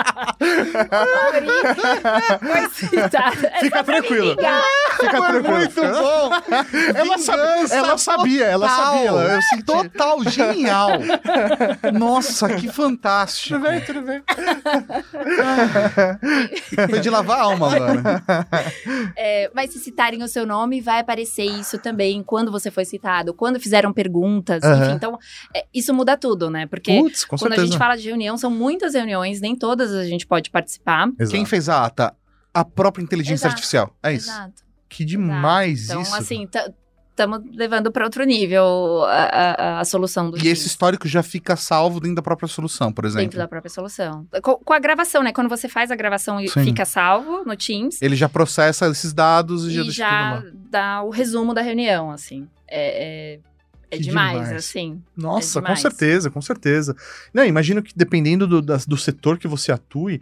S1: Citada.
S2: Fica tranquilo. Fica
S4: Foi
S2: tranquilo.
S4: muito bom.
S2: Ela, sabe- ela sabia, ela sabia. Ela, eu senti.
S4: Total, genial. Nossa, que fantástico.
S2: Tudo bem, tudo bem.
S4: Foi de lavar a alma agora.
S1: É, mas se citarem o seu nome, vai aparecer isso também quando você foi citado, quando fizeram perguntas,
S2: Aham.
S1: enfim. Então, é, isso muda tudo, né? Porque
S2: com
S1: quando
S2: certeza.
S1: a gente fala de reunião, são muitas reuniões, nem todas a gente pode participar.
S2: Exato.
S4: Quem fez a ata? A própria inteligência
S1: Exato.
S4: artificial. É isso.
S1: Exato.
S2: Que demais
S1: Então,
S2: isso.
S1: assim, estamos levando para outro nível a, a- a solução do
S4: E
S1: Teams.
S4: esse histórico já fica salvo dentro da própria solução, por exemplo.
S1: Dentro da própria solução. Com, com a gravação, né? Quando você faz a gravação e
S2: Sim.
S1: fica salvo no Teams,
S4: Ele já processa esses dados e, já
S1: e
S4: deixa
S1: já
S4: tudo lá.
S1: dá o resumo da reunião, assim. É, é, é demais,
S2: demais.
S1: assim.
S2: Nossa,
S1: É
S2: com
S1: demais.
S2: certeza, com certeza. Não, imagino que dependendo do, das- do setor que você atue,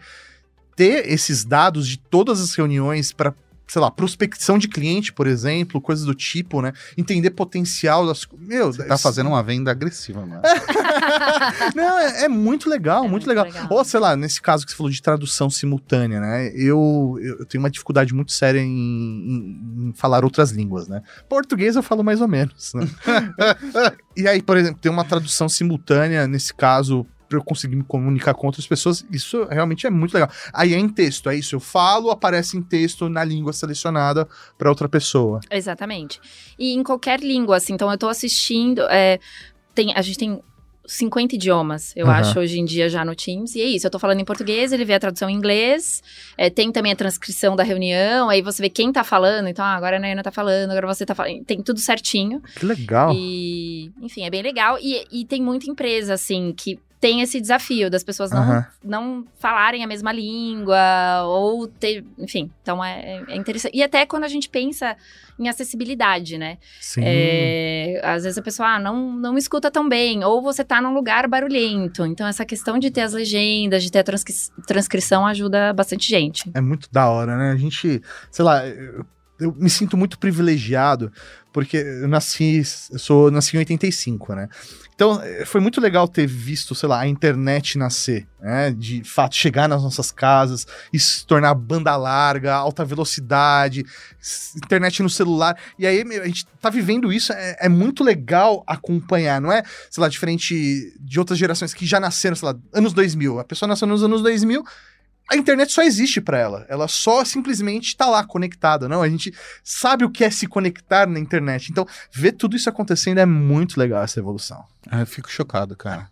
S2: ter esses dados de todas as reuniões para, sei lá, prospecção de cliente, por exemplo, coisas do tipo, né? Entender potencial das. Meu,
S4: Você tá fazendo uma venda agressiva, mano.
S2: Não, é, é muito legal,
S1: É
S2: muito,
S1: muito
S2: legal.
S1: legal.
S2: Ou, sei lá, nesse caso que você falou de tradução simultânea, né? Eu, eu tenho uma dificuldade muito séria em, em- em falar outras línguas, né? Português eu falo mais ou menos, né? e aí, por exemplo, tem uma tradução simultânea, nesse caso, pra eu conseguir me comunicar com outras pessoas, isso realmente é muito legal. Aí é em texto, é isso, eu falo, aparece em texto na língua selecionada para outra pessoa.
S1: Exatamente. E em qualquer língua, assim. Então, eu tô assistindo. é, tem, a gente tem 50 idiomas, eu
S2: Aham.
S1: acho, hoje em dia já no Teams. E é isso, eu tô falando em português, ele vê a tradução em inglês, é, tem também a transcrição da reunião, aí você vê quem tá falando. Então, ah, agora a Nayana tá falando, agora você tá falando. Tem tudo certinho.
S2: Que legal.
S1: E, enfim, é bem legal. E, e tem muita empresa, assim, que tem esse desafio das pessoas não,
S2: Aham.
S1: não falarem a mesma língua, ou ter. Enfim, então é, é interessante. E até quando a gente pensa em acessibilidade, né?
S2: Sim.
S1: É, às vezes a pessoa ah, não, não escuta tão bem, ou você tá num lugar barulhento. Então, essa questão de ter as legendas, de ter a transcri- transcrição ajuda bastante gente.
S2: É muito da hora, né? A gente, sei lá, eu, eu me sinto muito privilegiado porque eu nasci, eu sou nasci em 85, né? Então, eh, foi muito legal ter visto, sei lá, a internet nascer, né? De fato chegar nas nossas casas, isso se tornar banda larga, alta velocidade, internet no celular. E aí a gente tá vivendo isso, é, é muito legal acompanhar, não é, sei lá, diferente de outras gerações que já nasceram, sei lá, anos 2000. A pessoa nasceu nos anos 2000, a internet só existe pra ela. Ela só simplesmente tá lá conectada, não? A gente sabe o que é se conectar na internet. Então, ver tudo isso acontecendo é muito legal essa evolução.
S4: Ah, Eu fico chocado, cara.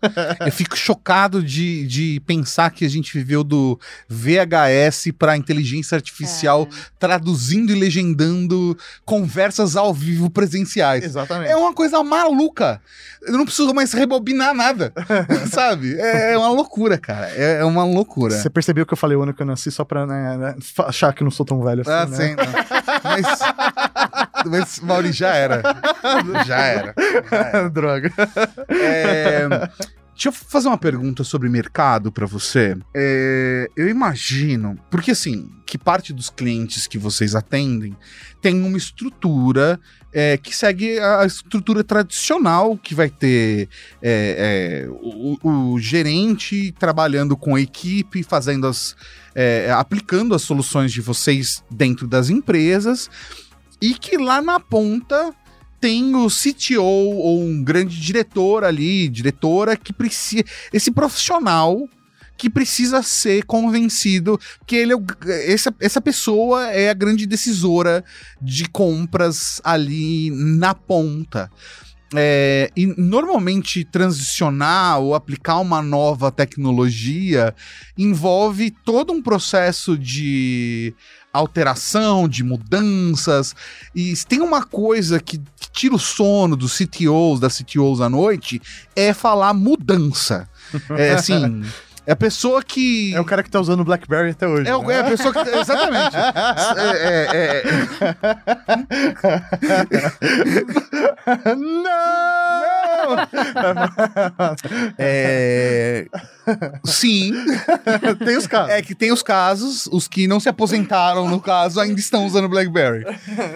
S4: Eu fico chocado de, de pensar que a gente viveu do VHS pra inteligência artificial traduzindo e legendando conversas ao vivo presenciais.
S2: Exatamente.
S4: É uma coisa maluca. Eu não preciso mais rebobinar nada, sabe? É, é uma loucura, cara. É, é uma loucura.
S2: Você percebeu que eu falei o ano que eu nasci só pra né, né, achar que eu não sou tão velho assim,
S4: Ah,
S2: né?
S4: sim, não. Mas, mas, Mauri, já era. Já era. Já era.
S2: Droga.
S4: É, deixa eu fazer uma pergunta sobre mercado pra você. É, eu imagino, porque assim, que parte dos clientes que vocês atendem tem uma estrutura é, que segue a estrutura tradicional que vai ter é, é, o, o gerente trabalhando com a equipe, fazendo as. é, aplicando as soluções de vocês dentro das empresas, e que lá na ponta tem o CTO ou um grande diretor ali, diretora que precisa. Esse profissional que precisa ser convencido que ele é essa, essa pessoa é a grande decisora de compras ali na ponta. É, e normalmente transicionar ou aplicar uma nova tecnologia envolve todo um processo de alteração, de mudanças. E se tem uma coisa que, que tira o sono dos CTOs, das CTOs à noite, é falar mudança. É assim. É a pessoa que.
S2: É o cara que tá usando o BlackBerry até hoje.
S4: É, o-
S2: né?
S4: é a pessoa que. Exatamente. É, é, é,
S2: não!
S4: É, sim,
S2: Tem os caras.
S4: é que tem os casos, os que não se aposentaram, no caso, ainda estão usando BlackBerry.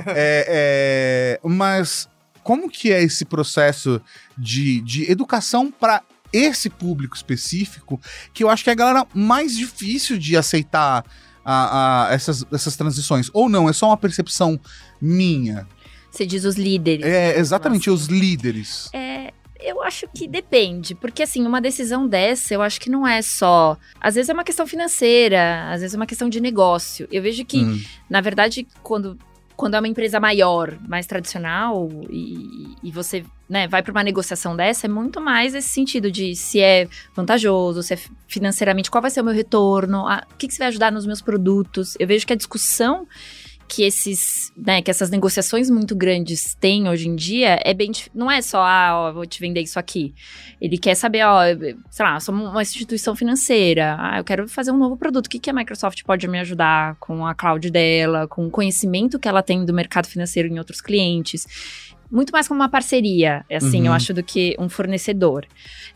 S4: É, é, mas como que é esse processo de, de educação para esse público específico, que eu acho que é a galera mais difícil de aceitar a, a essas, essas transições? Ou não, é só uma percepção minha?
S1: Você diz os líderes.
S4: É, exatamente, assim. os líderes.
S1: É, eu acho que depende, porque assim, uma decisão dessa, eu acho que não é só. Às vezes é uma questão financeira, às vezes é uma questão de negócio. Eu vejo que, hum. na verdade, quando quando é uma empresa maior, mais tradicional, e, e você né, vai para uma negociação dessa, é muito mais esse sentido de se é vantajoso, se é financeiramente, qual vai ser o meu retorno, a, o que, que você vai ajudar nos meus produtos. Eu vejo que a discussão que esses, né, que essas negociações muito grandes têm hoje em dia é bem, não é só, ah, ó, vou te vender isso aqui. Ele quer saber, ó, sei lá, somos uma instituição financeira, ah, eu quero fazer um novo produto, o que, que a Microsoft pode me ajudar com a cloud dela, com o conhecimento que ela tem do mercado financeiro em outros clientes muito mais como uma parceria, assim, uhum. eu acho, do que um fornecedor.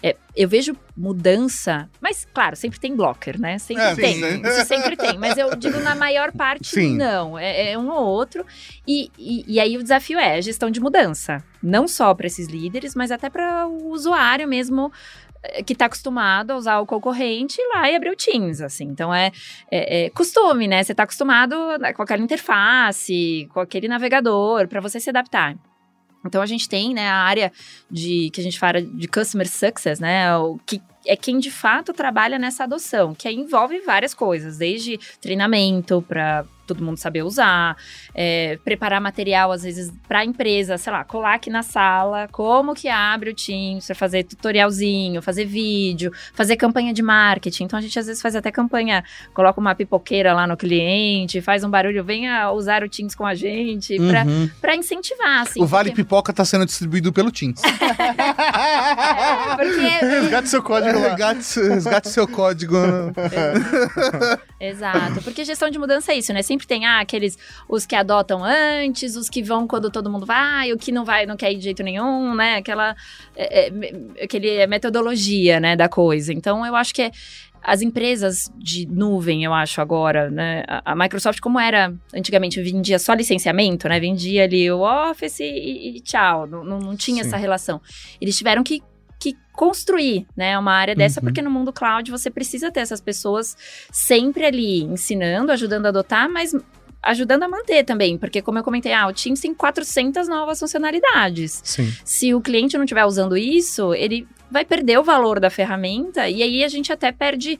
S1: É, eu vejo mudança, mas claro, sempre tem blocker, né? Sempre é, tem. Sim. Isso sempre tem. Mas eu digo, na maior parte, sim. não. É, é, um ou outro. E, e, e, aí o desafio é a gestão de mudança. Não só para esses líderes, mas até para o usuário mesmo é, que está acostumado a usar o concorrente ir lá e abrir o Teams, assim. Então é, é, é costume, né? Você está acostumado com aquela interface, com aquele navegador, para você se adaptar. Então a gente tem, né, a área de que a gente fala de customer success, né, o que é quem de fato trabalha nessa adoção, que envolve várias coisas, desde treinamento para todo mundo saber usar, é, preparar material, às vezes, para a empresa, sei lá, colar aqui na sala, como que abre o Teams, para fazer tutorialzinho, fazer vídeo, fazer campanha de marketing. Então, a gente às vezes faz até campanha, coloca uma pipoqueira lá no cliente, faz um barulho, venha usar o Teams com a gente, uhum. para incentivar, assim.
S4: O Vale porque... Pipoca está sendo distribuído pelo Teams.
S2: é, porque... Resgate seu código lá.
S4: Resgate, resgate seu código.
S1: Exato, porque gestão de mudança é isso, né? Sempre tem ah, aqueles os que adotam antes, os que vão quando todo mundo vai, o que não vai, não quer ir de jeito nenhum, né? Aquela é, é, aquele é metodologia, né, da coisa. Então eu acho que é, as empresas de nuvem, eu acho agora, né? A, Microsoft, como era antigamente, vendia só licenciamento, né? Vendia ali o Office e, e tchau, não, não tinha Sim. essa relação. Eles tiveram que que construir, né, uma área dessa, uhum. porque no mundo cloud você precisa ter essas pessoas sempre ali ensinando, ajudando a adotar, mas ajudando a manter também, porque como eu comentei, ah, o Teams tem 400 novas funcionalidades.
S2: Sim.
S1: Se o cliente não estiver usando isso, ele vai perder o valor da ferramenta e aí a gente até perde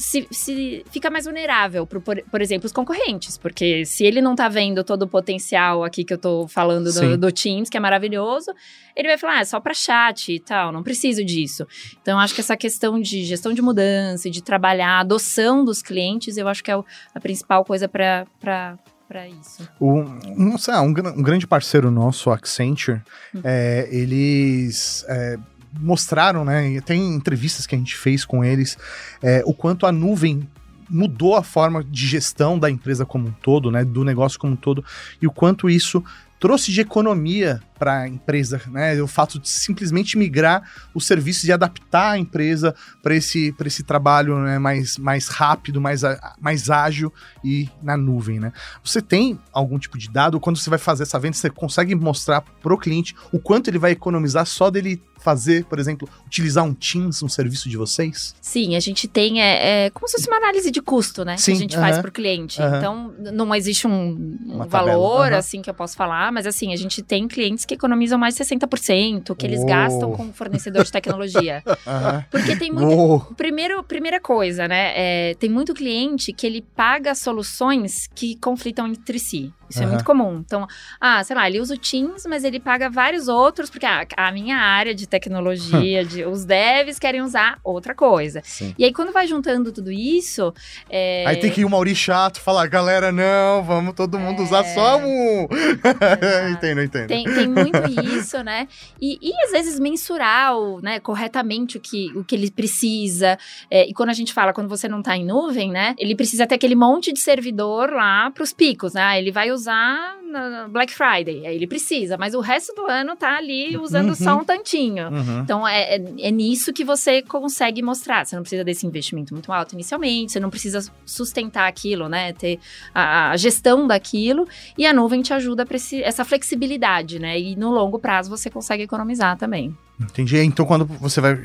S1: se, se fica mais vulnerável para, por, por, exemplo, os concorrentes, porque se ele não tá vendo todo o potencial aqui que eu tô falando do, do, Teams, que é maravilhoso, ele vai falar, ah, é só para chat e tal, não preciso disso. Então, acho que essa questão de gestão de mudança, de trabalhar a adoção dos clientes, eu acho que é o, a principal coisa para para isso.
S2: Um, um, um, grande parceiro nosso, Accenture, hum. é, eles é, mostraram, né? Tem entrevistas que a gente fez com eles, é, o quanto a nuvem mudou a forma de gestão da empresa como um todo, né? Do negócio como um todo, e o quanto isso trouxe de economia para a empresa, né? O fato de simplesmente migrar os serviços e adaptar a empresa para esse, esse trabalho né? mais, mais rápido, mais, mais ágil e na nuvem, né? Você tem algum tipo de dado? Quando você vai fazer essa venda, você consegue mostrar para o cliente o quanto ele vai economizar só dele fazer, por exemplo, utilizar um Teams, um serviço de vocês?
S1: Sim, a gente tem é, é como se fosse uma análise de custo, né? Sim, que a gente uh -huh, faz para o cliente. Uh -huh. Então, não existe um, um valor, uh -huh. assim, que eu posso falar, mas assim, a gente tem clientes que economizam mais 60%, que eles oh. gastam com fornecedor de tecnologia. Porque tem muito... Oh. Primeiro, primeira coisa, né? É, tem muito cliente que ele paga soluções que conflitam entre si. Isso uhum. é muito comum. Então, ah, sei lá, ele usa o Teams, mas ele paga vários outros, porque ah, a minha área de tecnologia, de, os devs querem usar outra coisa. Sim. E aí, quando vai juntando tudo isso. É...
S2: Aí tem que ir o Mauri chato falar, galera, não, vamos todo mundo é... usar só um. entendo, entendo.
S1: Tem, tem muito isso, né? E, e às vezes mensurar o, né, corretamente o que, o que ele precisa. É, e quando a gente fala, quando você não está em nuvem, né? Ele precisa ter aquele monte de servidor lá para os picos, né? Ele vai usar usar no Black Friday. Aí ele precisa, mas o resto do ano tá ali usando
S2: Uhum.
S1: só um tantinho.
S2: Uhum.
S1: Então, é, é, é nisso que você consegue mostrar. Você não precisa desse investimento muito alto inicialmente, você não precisa sustentar aquilo, né? Ter a, a gestão daquilo. E a nuvem te ajuda para essa flexibilidade, né? E no longo prazo você consegue economizar também.
S2: Entendi. Então, quando você vai,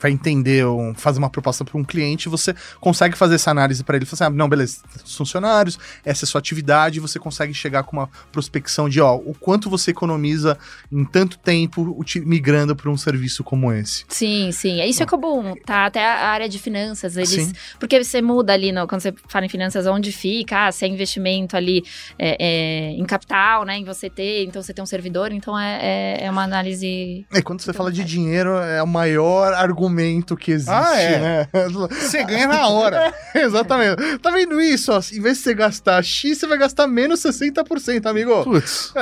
S2: vai entender ou fazer uma proposta para um cliente, você consegue fazer essa análise para ele. Falar assim, ah, não, beleza, os funcionários, essa é a sua atividade, você consegue chegar com uma prospecção de, ó, o quanto você economiza em tanto tempo migrando para um serviço como esse.
S1: Sim, sim. Isso é comum, tá? Até a área de finanças, eles.
S2: Sim.
S1: Porque você muda ali, no, quando você fala em finanças, onde fica, ah, se é investimento ali é, é, em capital, né? Em você ter, então você tem um servidor, então é, é, é uma análise.
S2: E quando você
S1: Então,
S2: fala de
S1: é.
S2: dinheiro, é o maior argumento que existe,
S4: Ah, é.
S2: né?
S4: Você ganha na hora.
S2: Exatamente. Tá vendo isso? Ó? Em vez de você gastar X, você vai gastar menos 60%, amigo.
S4: Putz.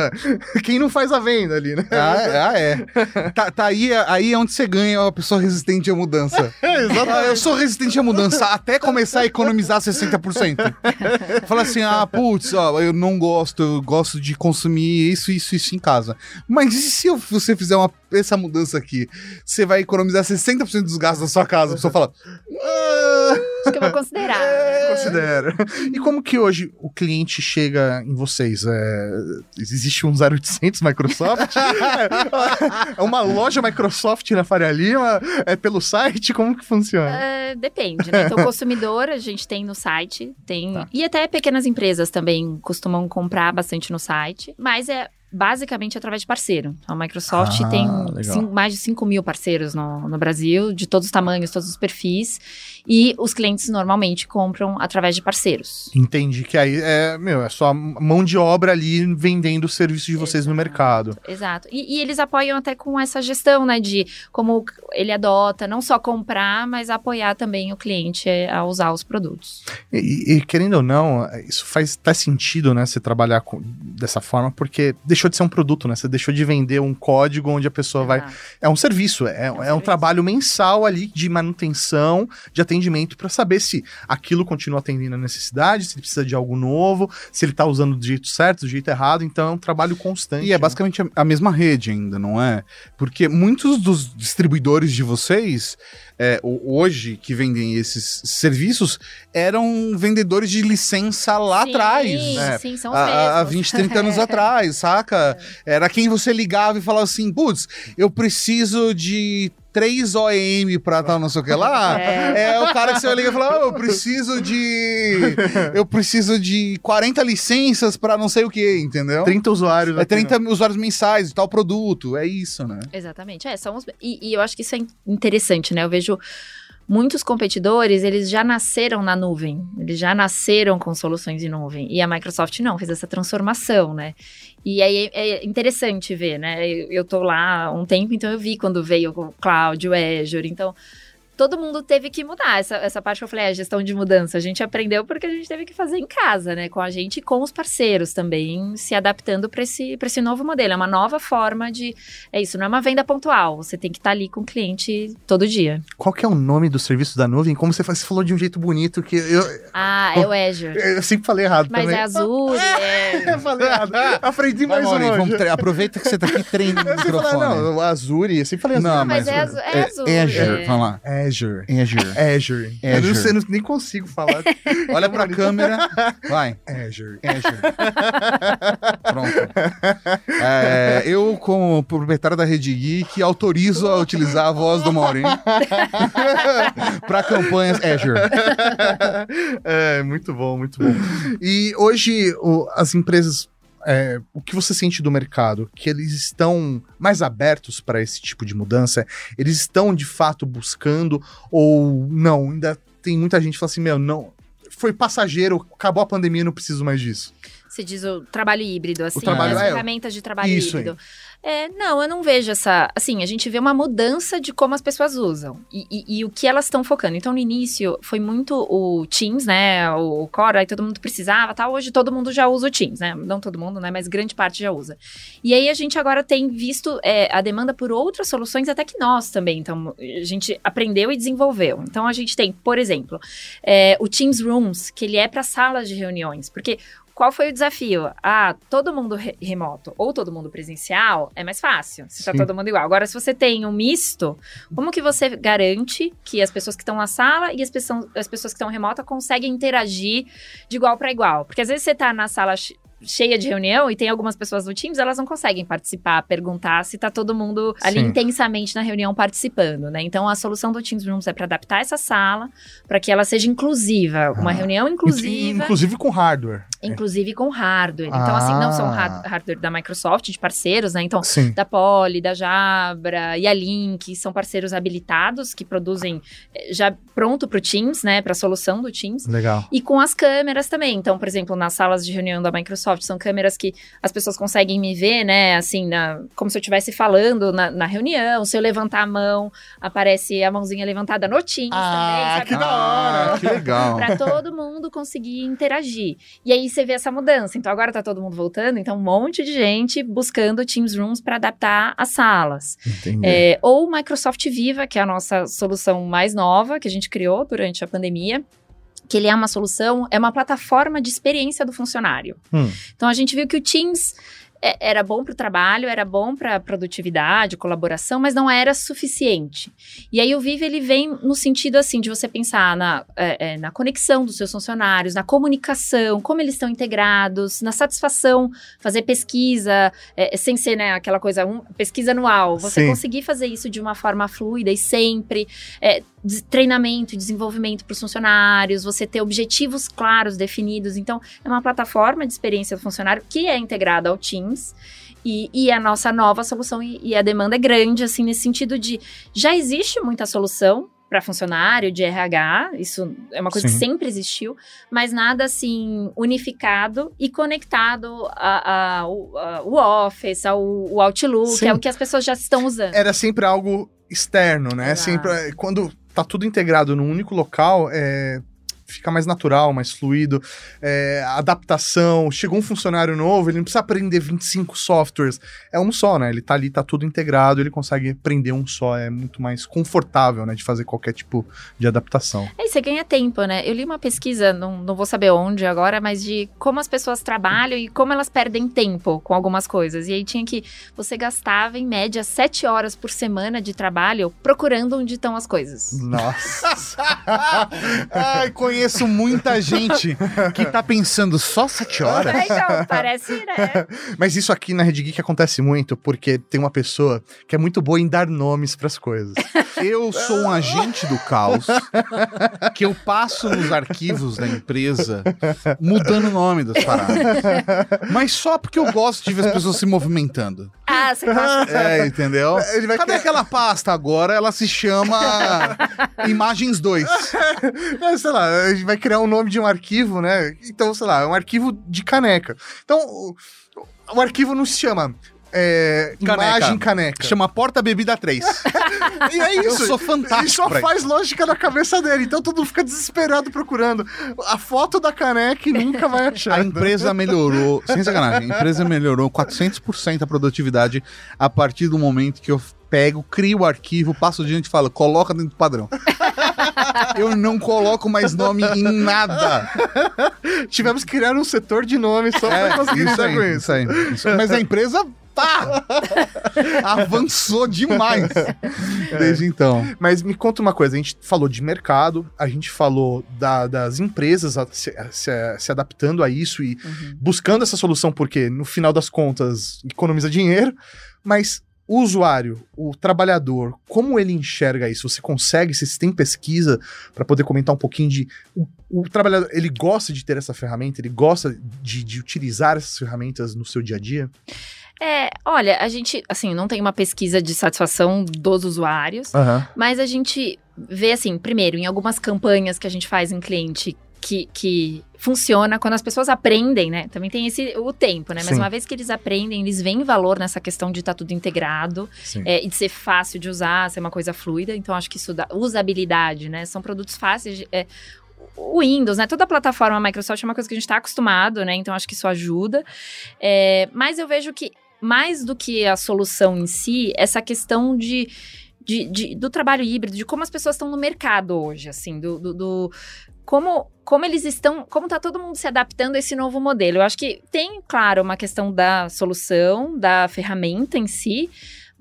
S2: Quem não faz a venda ali, né?
S4: Ah, é, ah, é. Tá, tá aí, aí é onde você ganha a pessoa resistente à mudança. Ah, eu sou resistente à mudança até começar a economizar 60%. Fala assim, ah, putz, ó, eu não gosto, eu gosto de consumir isso, isso, isso em casa. Mas e se você fizer uma, essa mudança aqui? Você vai economizar 60% dos gastos da sua casa. A pessoa fala,
S2: Ah,
S1: Acho que eu vou considerar. né?
S2: Considero. E como que hoje o cliente chega em vocês? É, existe um 0800 Microsoft? é uma loja Microsoft na Faria Lima? É pelo site? Como que funciona?
S1: É, depende, né? Então, consumidor a gente tem no site, tem.
S2: Tá.
S1: E até pequenas empresas também costumam comprar bastante no site, mas é basicamente através de parceiro. Então, a Microsoft
S2: Ah,
S1: tem
S2: legal.
S1: cin- mais de 5 mil parceiros no, no Brasil, de todos os tamanhos, todos os perfis. E os clientes normalmente compram através de parceiros.
S2: Entendi que aí é, meu, é só mão de obra ali vendendo o serviço de vocês no
S1: Exato.
S2: mercado.
S1: Exato. E, e eles apoiam até com essa gestão, né? De como ele adota, não só comprar, mas apoiar também o cliente a usar os produtos.
S2: E, e, querendo ou não, isso faz até sentido, né? Você trabalhar com- dessa forma, porque deixou de ser um produto, né? Você deixou de vender um código onde a pessoa vai.
S1: Exato.
S2: É um serviço, é, é um
S1: serviço.
S2: trabalho mensal ali de manutenção, de atendimento, para saber se aquilo continua atendendo a necessidade, se ele precisa de algo novo, se ele tá usando do jeito certo, do jeito errado. Então é um trabalho constante.
S4: E é
S2: né?
S4: basicamente a, a mesma rede ainda, não é? Porque muitos dos distribuidores de vocês, é, hoje, que vendem esses serviços, eram vendedores de licença lá
S1: Sim,
S4: atrás. né?
S1: Sim, são os
S4: Há, há
S1: mesmos.
S4: 20, 30 anos atrás, saca? Era quem você ligava e falava assim: putz, eu preciso de 3 OEM pra tal, não sei o que lá.
S1: É.
S4: É o cara que você vai ligar e fala: "Oh, eu preciso de. Eu preciso de 40 licenças pra não sei o que, entendeu?
S2: 30 usuários.
S4: É
S2: aqui,
S4: 30
S2: né?
S4: usuários mensais de tal produto, é isso, né?
S1: Exatamente. É, são os... e, e eu acho que isso é in- interessante, né? Eu vejo muitos competidores, eles já nasceram na nuvem, eles já nasceram com soluções em nuvem. E a Microsoft não, fez essa transformação, né? E aí é interessante ver, né? Eu, eu tô lá há um tempo, então eu vi quando veio o Cloud, o Azure, então todo mundo teve que mudar. Essa, essa parte que eu falei, é gestão de mudança. A gente aprendeu porque a gente teve que fazer em casa, né? Com a gente e com os parceiros também, se adaptando para esse, pra esse novo modelo. É uma nova forma de. É isso, não é uma venda pontual. Você tem que estar ali com o cliente todo dia.
S2: Qual que é o nome do serviço da nuvem? Como você, faz- você falou de um jeito bonito que eu,
S1: Ah, é o Azure.
S2: eu sempre falei errado
S1: Mas
S2: também.
S1: é Azure, é.
S2: Eu falei errado. Aprendi
S4: Vai,
S2: mais um
S4: vamos tre- aproveita que você tá aqui treinando o
S2: Eu
S4: microfone.
S2: não, o Azure, eu sempre falei Azure.
S4: Não,
S1: mas
S4: mas
S1: é Azu- é Azure,
S4: Azure,
S1: é.
S4: vamos lá.
S2: Azure.
S4: Azure.
S2: Azure. Eu não
S4: Azure.
S2: sei, não- nem consigo falar.
S4: Olha pra câmera, vai.
S2: Azure.
S4: Azure. Pronto. É, eu, como proprietário da Rede Geek, autorizo a utilizar a voz do Maurinho para campanhas Azure.
S2: é, muito bom, muito bom. E hoje, o- as empresas. É, o que você sente do mercado? Que eles estão mais abertos para esse tipo de mudança? Eles estão de fato buscando? Ou não? Ainda tem muita gente que fala assim: meu, não. Foi passageiro, acabou a pandemia, não preciso mais disso.
S1: Você diz o trabalho híbrido, assim,
S2: trabalho-
S1: as
S2: é,
S1: ferramentas de trabalho
S2: isso aí.
S1: É, não, eu não vejo essa. Assim, a gente vê uma mudança de como as pessoas usam e, e- e o que elas estão focando. Então, no início, foi muito o Teams, né? O Core, aí todo mundo precisava tal. Hoje todo mundo já usa o Teams, né? Não todo mundo, né? Mas grande parte já usa. E aí a gente agora tem visto é, a demanda por outras soluções, até que nós também. Então, a gente aprendeu e desenvolveu. Então, a gente tem, por exemplo, é, o Teams Rooms, que ele é para salas de reuniões. Porque qual foi o desafio? Ah, todo mundo re remoto ou todo mundo presencial é mais fácil, se tá todo mundo igual. Agora, se você tem um misto, como que você garante que as pessoas que estão na sala e as pessoas, as pessoas que estão remota conseguem interagir de igual para igual? Porque às vezes você tá na sala cheia de reunião e tem algumas pessoas do Teams, elas não conseguem participar, perguntar se tá todo mundo ali Sim. intensamente na reunião participando, né? Então a solução do Teams Rooms é para adaptar essa sala para que ela seja inclusiva, uma ah. reunião inclusiva.
S2: Inclusive com hardware.
S1: Inclusive com hardware. Então, ah. assim, não são ah. hardware da Microsoft, de parceiros, né? Então, Sim. da Poly, da Jabra e a Link são parceiros habilitados que produzem eh, já pronto para o Teams, né? Para a solução do Teams.
S2: Legal.
S1: E com as câmeras também. Então, por exemplo, nas salas de reunião da Microsoft, Microsoft, são câmeras que as pessoas conseguem me ver, né? Assim, na, como se eu estivesse falando na, na, reunião. Se eu levantar a mão, aparece a mãozinha levantada no Teams
S2: ah, também. que da hora! Ah, que legal.
S1: pra todo mundo conseguir interagir. E aí você vê essa mudança. Então agora tá todo mundo voltando, então um monte de gente buscando Teams Rooms para adaptar as salas.
S2: Entendi.
S1: É, ou Microsoft Viva, que é a nossa solução mais nova que a gente criou durante a pandemia que ele é uma solução, é uma plataforma de experiência do funcionário.
S2: Hum.
S1: Então a gente viu que o Teams é, era bom para o trabalho, era bom para produtividade, colaboração, mas não era suficiente. E aí o Vive ele vem no sentido assim de você pensar na, é, é, na conexão dos seus funcionários, na comunicação, como eles estão integrados, na satisfação, fazer pesquisa é, sem ser né, aquela coisa um, pesquisa anual, você Sim. conseguir fazer isso de uma forma fluida e sempre é, treinamento, desenvolvimento para os funcionários, você ter objetivos claros, definidos. Então, é uma plataforma de experiência do funcionário que é integrada ao Teams. E, e a nossa nova solução, e, e a demanda é grande, assim, nesse sentido de já existe muita solução para funcionário de RH, isso é uma coisa Sim. que sempre existiu, mas nada assim unificado e conectado ao Office, ao, ao Outlook, Sim. é o que as pessoas já estão usando.
S2: Era sempre algo externo, né? Exato. Sempre quando tá tudo integrado num único local, é, fica mais natural, mais fluido. É, adaptação, chegou um funcionário novo, ele não precisa aprender 25 softwares. É um só, né? Ele tá ali, tá tudo integrado, ele consegue aprender um só. É muito mais confortável, né? De fazer qualquer tipo de adaptação.
S1: É, você ganha tempo, né? Eu li uma pesquisa, não, não vou saber onde agora, mas de como as pessoas trabalham e como elas perdem tempo com algumas coisas. E aí tinha que. Você gastava, em média, 7 horas por semana de trabalho procurando onde estão as coisas.
S2: Nossa! Ai, conheço conheço muita gente que tá pensando só sete horas.
S1: É, então, parece, né?
S2: Mas isso aqui na Red Geek acontece muito porque tem uma pessoa que é muito boa em dar nomes para as coisas. Eu sou um agente do caos que eu passo nos arquivos da empresa mudando o nome das paradas. Mas só porque eu gosto de ver as pessoas se movimentando.
S1: Ah, você gosta?
S2: É, entendeu? Ele vai Cadê criar... aquela pasta agora? Ela se chama Imagens 2. É, sei lá, a gente vai criar um nome de um arquivo, né? Então, sei lá, é um arquivo de caneca. Então, o, o arquivo não se chama é, caneca. imagem caneca.
S4: Chama Porta Bebida 3.
S2: e é isso.
S4: Eu sou fantástico. E
S2: só faz lógica na cabeça dele. Então todo mundo fica desesperado procurando a foto da caneca e nunca vai achar.
S4: A empresa melhorou, sem sacanagem, a empresa melhorou 400% a produtividade a partir do momento que eu pego, crio o arquivo, passo adiante e falo, coloca dentro do padrão. eu não coloco mais nome em nada.
S2: Tivemos que criar um setor de nomes só é, pra conseguir isso aí, isso. isso aí. Isso.
S4: Mas a empresa tá! Avançou demais desde então.
S2: Mas me conta uma coisa: a gente falou de mercado, a gente falou da, das empresas se, se, se, adaptando a isso e uhum. buscando essa solução, porque no final das contas economiza dinheiro, mas o usuário, o trabalhador, como ele enxerga isso? Você consegue, se tem pesquisa para poder comentar um pouquinho de o, o, trabalhador, ele gosta de ter essa ferramenta, ele gosta de, de utilizar essas ferramentas no seu dia a dia?
S1: É, olha, a gente, assim, não tem uma pesquisa de satisfação dos usuários,
S2: uhum.
S1: mas a gente vê, assim, primeiro, em algumas campanhas que a gente faz em cliente que, que funciona quando as pessoas aprendem, né? Também tem esse o tempo, né? Mas Sim. uma vez que eles aprendem, eles veem valor nessa questão de estar tá tudo integrado é, e de ser fácil de usar, ser uma coisa fluida. Então, acho que isso dá usabilidade, né? São produtos fáceis. De, é, o Windows, né? Toda a plataforma Microsoft é uma coisa que a gente está acostumado, né? Então acho que isso ajuda. É, mas eu vejo que mais do que a solução em si, essa questão de, de, de do trabalho híbrido, de como as pessoas estão no mercado hoje, assim, do, do, do como como eles estão, como está todo mundo se adaptando a esse novo modelo. Eu acho que tem, claro, uma questão da solução, da ferramenta em si,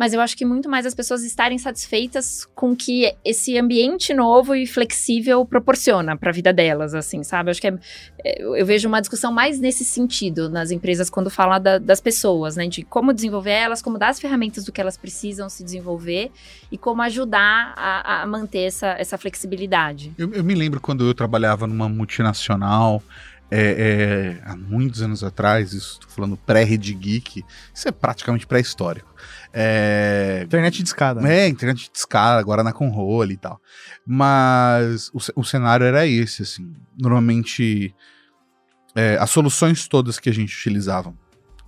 S1: mas eu acho que muito mais as pessoas estarem satisfeitas com que esse ambiente novo e flexível proporciona para a vida delas, assim, sabe? Eu acho que é, é eu vejo uma discussão mais nesse sentido nas empresas quando fala da, das pessoas, né? De como desenvolver elas, como dar as ferramentas do que elas precisam se desenvolver e como ajudar a, a manter essa, essa flexibilidade.
S4: Eu, eu me lembro quando eu trabalhava numa multinacional. É, é, há muitos anos atrás, isso estou falando pré-Rede Geek, isso é praticamente pré-histórico.
S2: É... Internet de escada.
S4: Né? É, internet de escada, agora na Conrole e tal. Mas o, o cenário era esse, assim. Normalmente, é, as soluções todas que a gente utilizava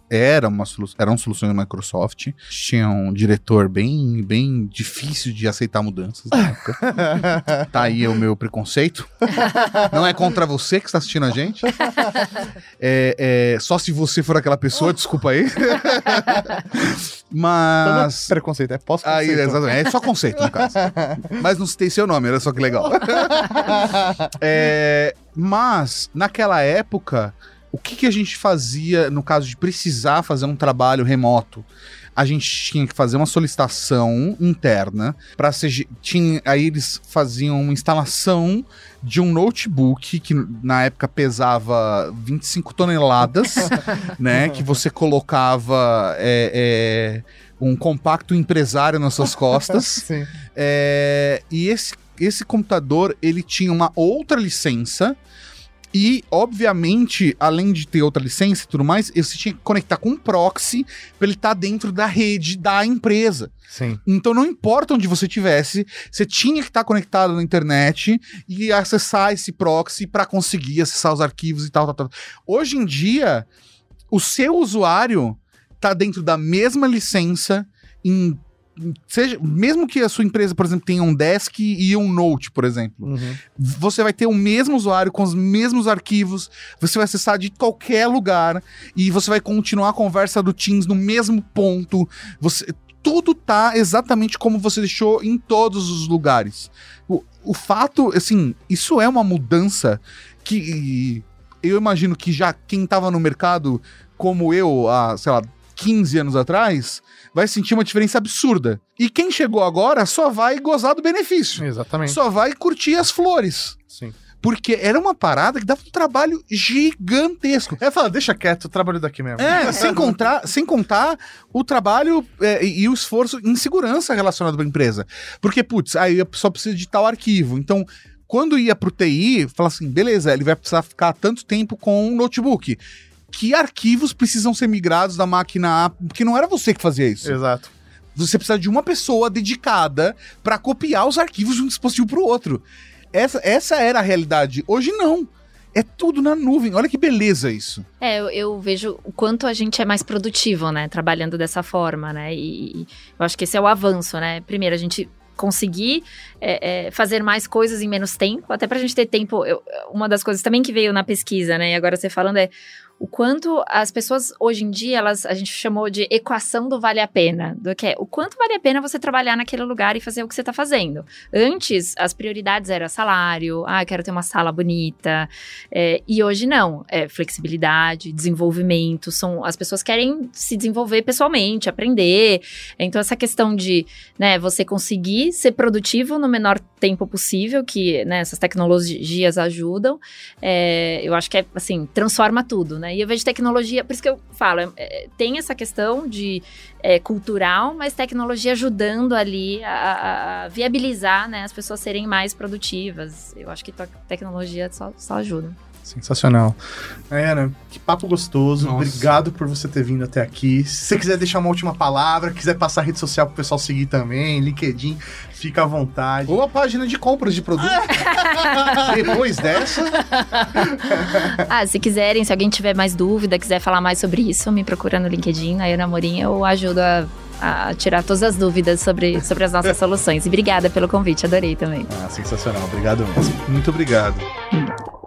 S4: era uma solu eram soluções da Microsoft. Tinha um diretor bem, bem difícil de aceitar mudanças na época. tá aí o meu preconceito. Não é contra você que está assistindo a gente. É, é, só se você for aquela pessoa, desculpa aí. Mas.
S2: Não é preconceito, é
S4: pós-conceito. Aí, exatamente. É só conceito, no caso. Mas não tem seu nome, olha só que legal. é, mas, naquela época o que, que a gente fazia no caso de precisar fazer um trabalho remoto? A gente tinha que fazer uma solicitação interna para tinha aí eles faziam uma instalação de um notebook que na época pesava 25 toneladas, né? Que você colocava é, é, um compacto empresário nas suas costas. é, e esse, esse computador ele tinha uma outra licença e, obviamente, além de ter outra licença e tudo mais, você tinha que conectar com um proxy para ele estar tá dentro da rede da empresa.
S2: Sim.
S4: Então, não importa onde você tivesse, você tinha que estar tá conectado na internet e acessar esse proxy para conseguir acessar os arquivos e tal, tal, tal. Hoje em dia, o seu usuário está dentro da mesma licença em seja, mesmo que a sua empresa, por exemplo, tenha um desk e um note, por exemplo, uhum. você vai ter o mesmo usuário com os mesmos arquivos, você vai acessar de qualquer lugar e você vai continuar a conversa do Teams no mesmo ponto. Você tudo tá exatamente como você deixou em todos os lugares. O, o fato, assim, isso é uma mudança que eu imagino que já quem estava no mercado como eu, há, sei lá, 15 anos atrás, vai sentir uma diferença absurda. E quem chegou agora só vai gozar do benefício.
S2: Exatamente.
S4: Só vai curtir as flores.
S2: Sim.
S4: Porque era uma parada que dava um trabalho gigantesco.
S2: É, fala, deixa quieto, o trabalho daqui mesmo.
S4: É, sem, contar, sem contar o trabalho é, e o esforço em segurança relacionado à empresa. Porque, putz, aí a pessoa precisa de tal arquivo. Então, quando ia pro TI, fala assim, beleza, ele vai precisar ficar tanto tempo com um notebook que arquivos precisam ser migrados da máquina A, porque não era você que fazia isso.
S2: Exato.
S4: Você precisa de uma pessoa dedicada para copiar os arquivos de um dispositivo para o outro. Essa, essa era a realidade. Hoje não. É tudo na nuvem. Olha que beleza isso.
S1: É, eu, eu, vejo o quanto a gente é mais produtivo, né? Trabalhando dessa forma, né? E, e eu acho que esse é o avanço, né? Primeiro, a gente conseguir é, é, fazer mais coisas em menos tempo, até para a gente ter tempo. Eu, uma das coisas também que veio na pesquisa, né? E agora você falando é o quanto as pessoas hoje em dia, elas a gente chamou de equação do vale a pena, do que é o quanto vale a pena você trabalhar naquele lugar e fazer o que você está fazendo. Antes, as prioridades eram salário, ah, quero ter uma sala bonita, é, e hoje não, é flexibilidade, desenvolvimento, são as pessoas querem se desenvolver pessoalmente, aprender. Então essa questão de, né, você conseguir ser produtivo no menor tempo possível, que né, essas tecnologias ajudam, é, eu acho que é assim transforma tudo, né? E eu vejo tecnologia, por isso que eu falo, é, é, tem essa questão de é, cultural, mas tecnologia ajudando ali a, a, viabilizar né, as pessoas serem mais produtivas. Eu acho que tecnologia só, só ajuda.
S2: Sensacional. Ana, que papo gostoso. Nossa. Obrigado por você ter vindo até aqui. Se você quiser deixar uma última palavra, quiser passar a rede social pro pessoal seguir também, LinkedIn, fica à vontade.
S4: Ou a página de compras de produto. Depois dessa.
S1: ah, se quiserem, se alguém tiver mais dúvida, quiser falar mais sobre isso, me procura no LinkedIn, na Ana Morim, eu ajudo a a tirar todas as dúvidas sobre, sobre as nossas soluções. E obrigada pelo convite, adorei também.
S2: Ah, sensacional. Obrigado mesmo.
S4: Muito obrigado. Hum.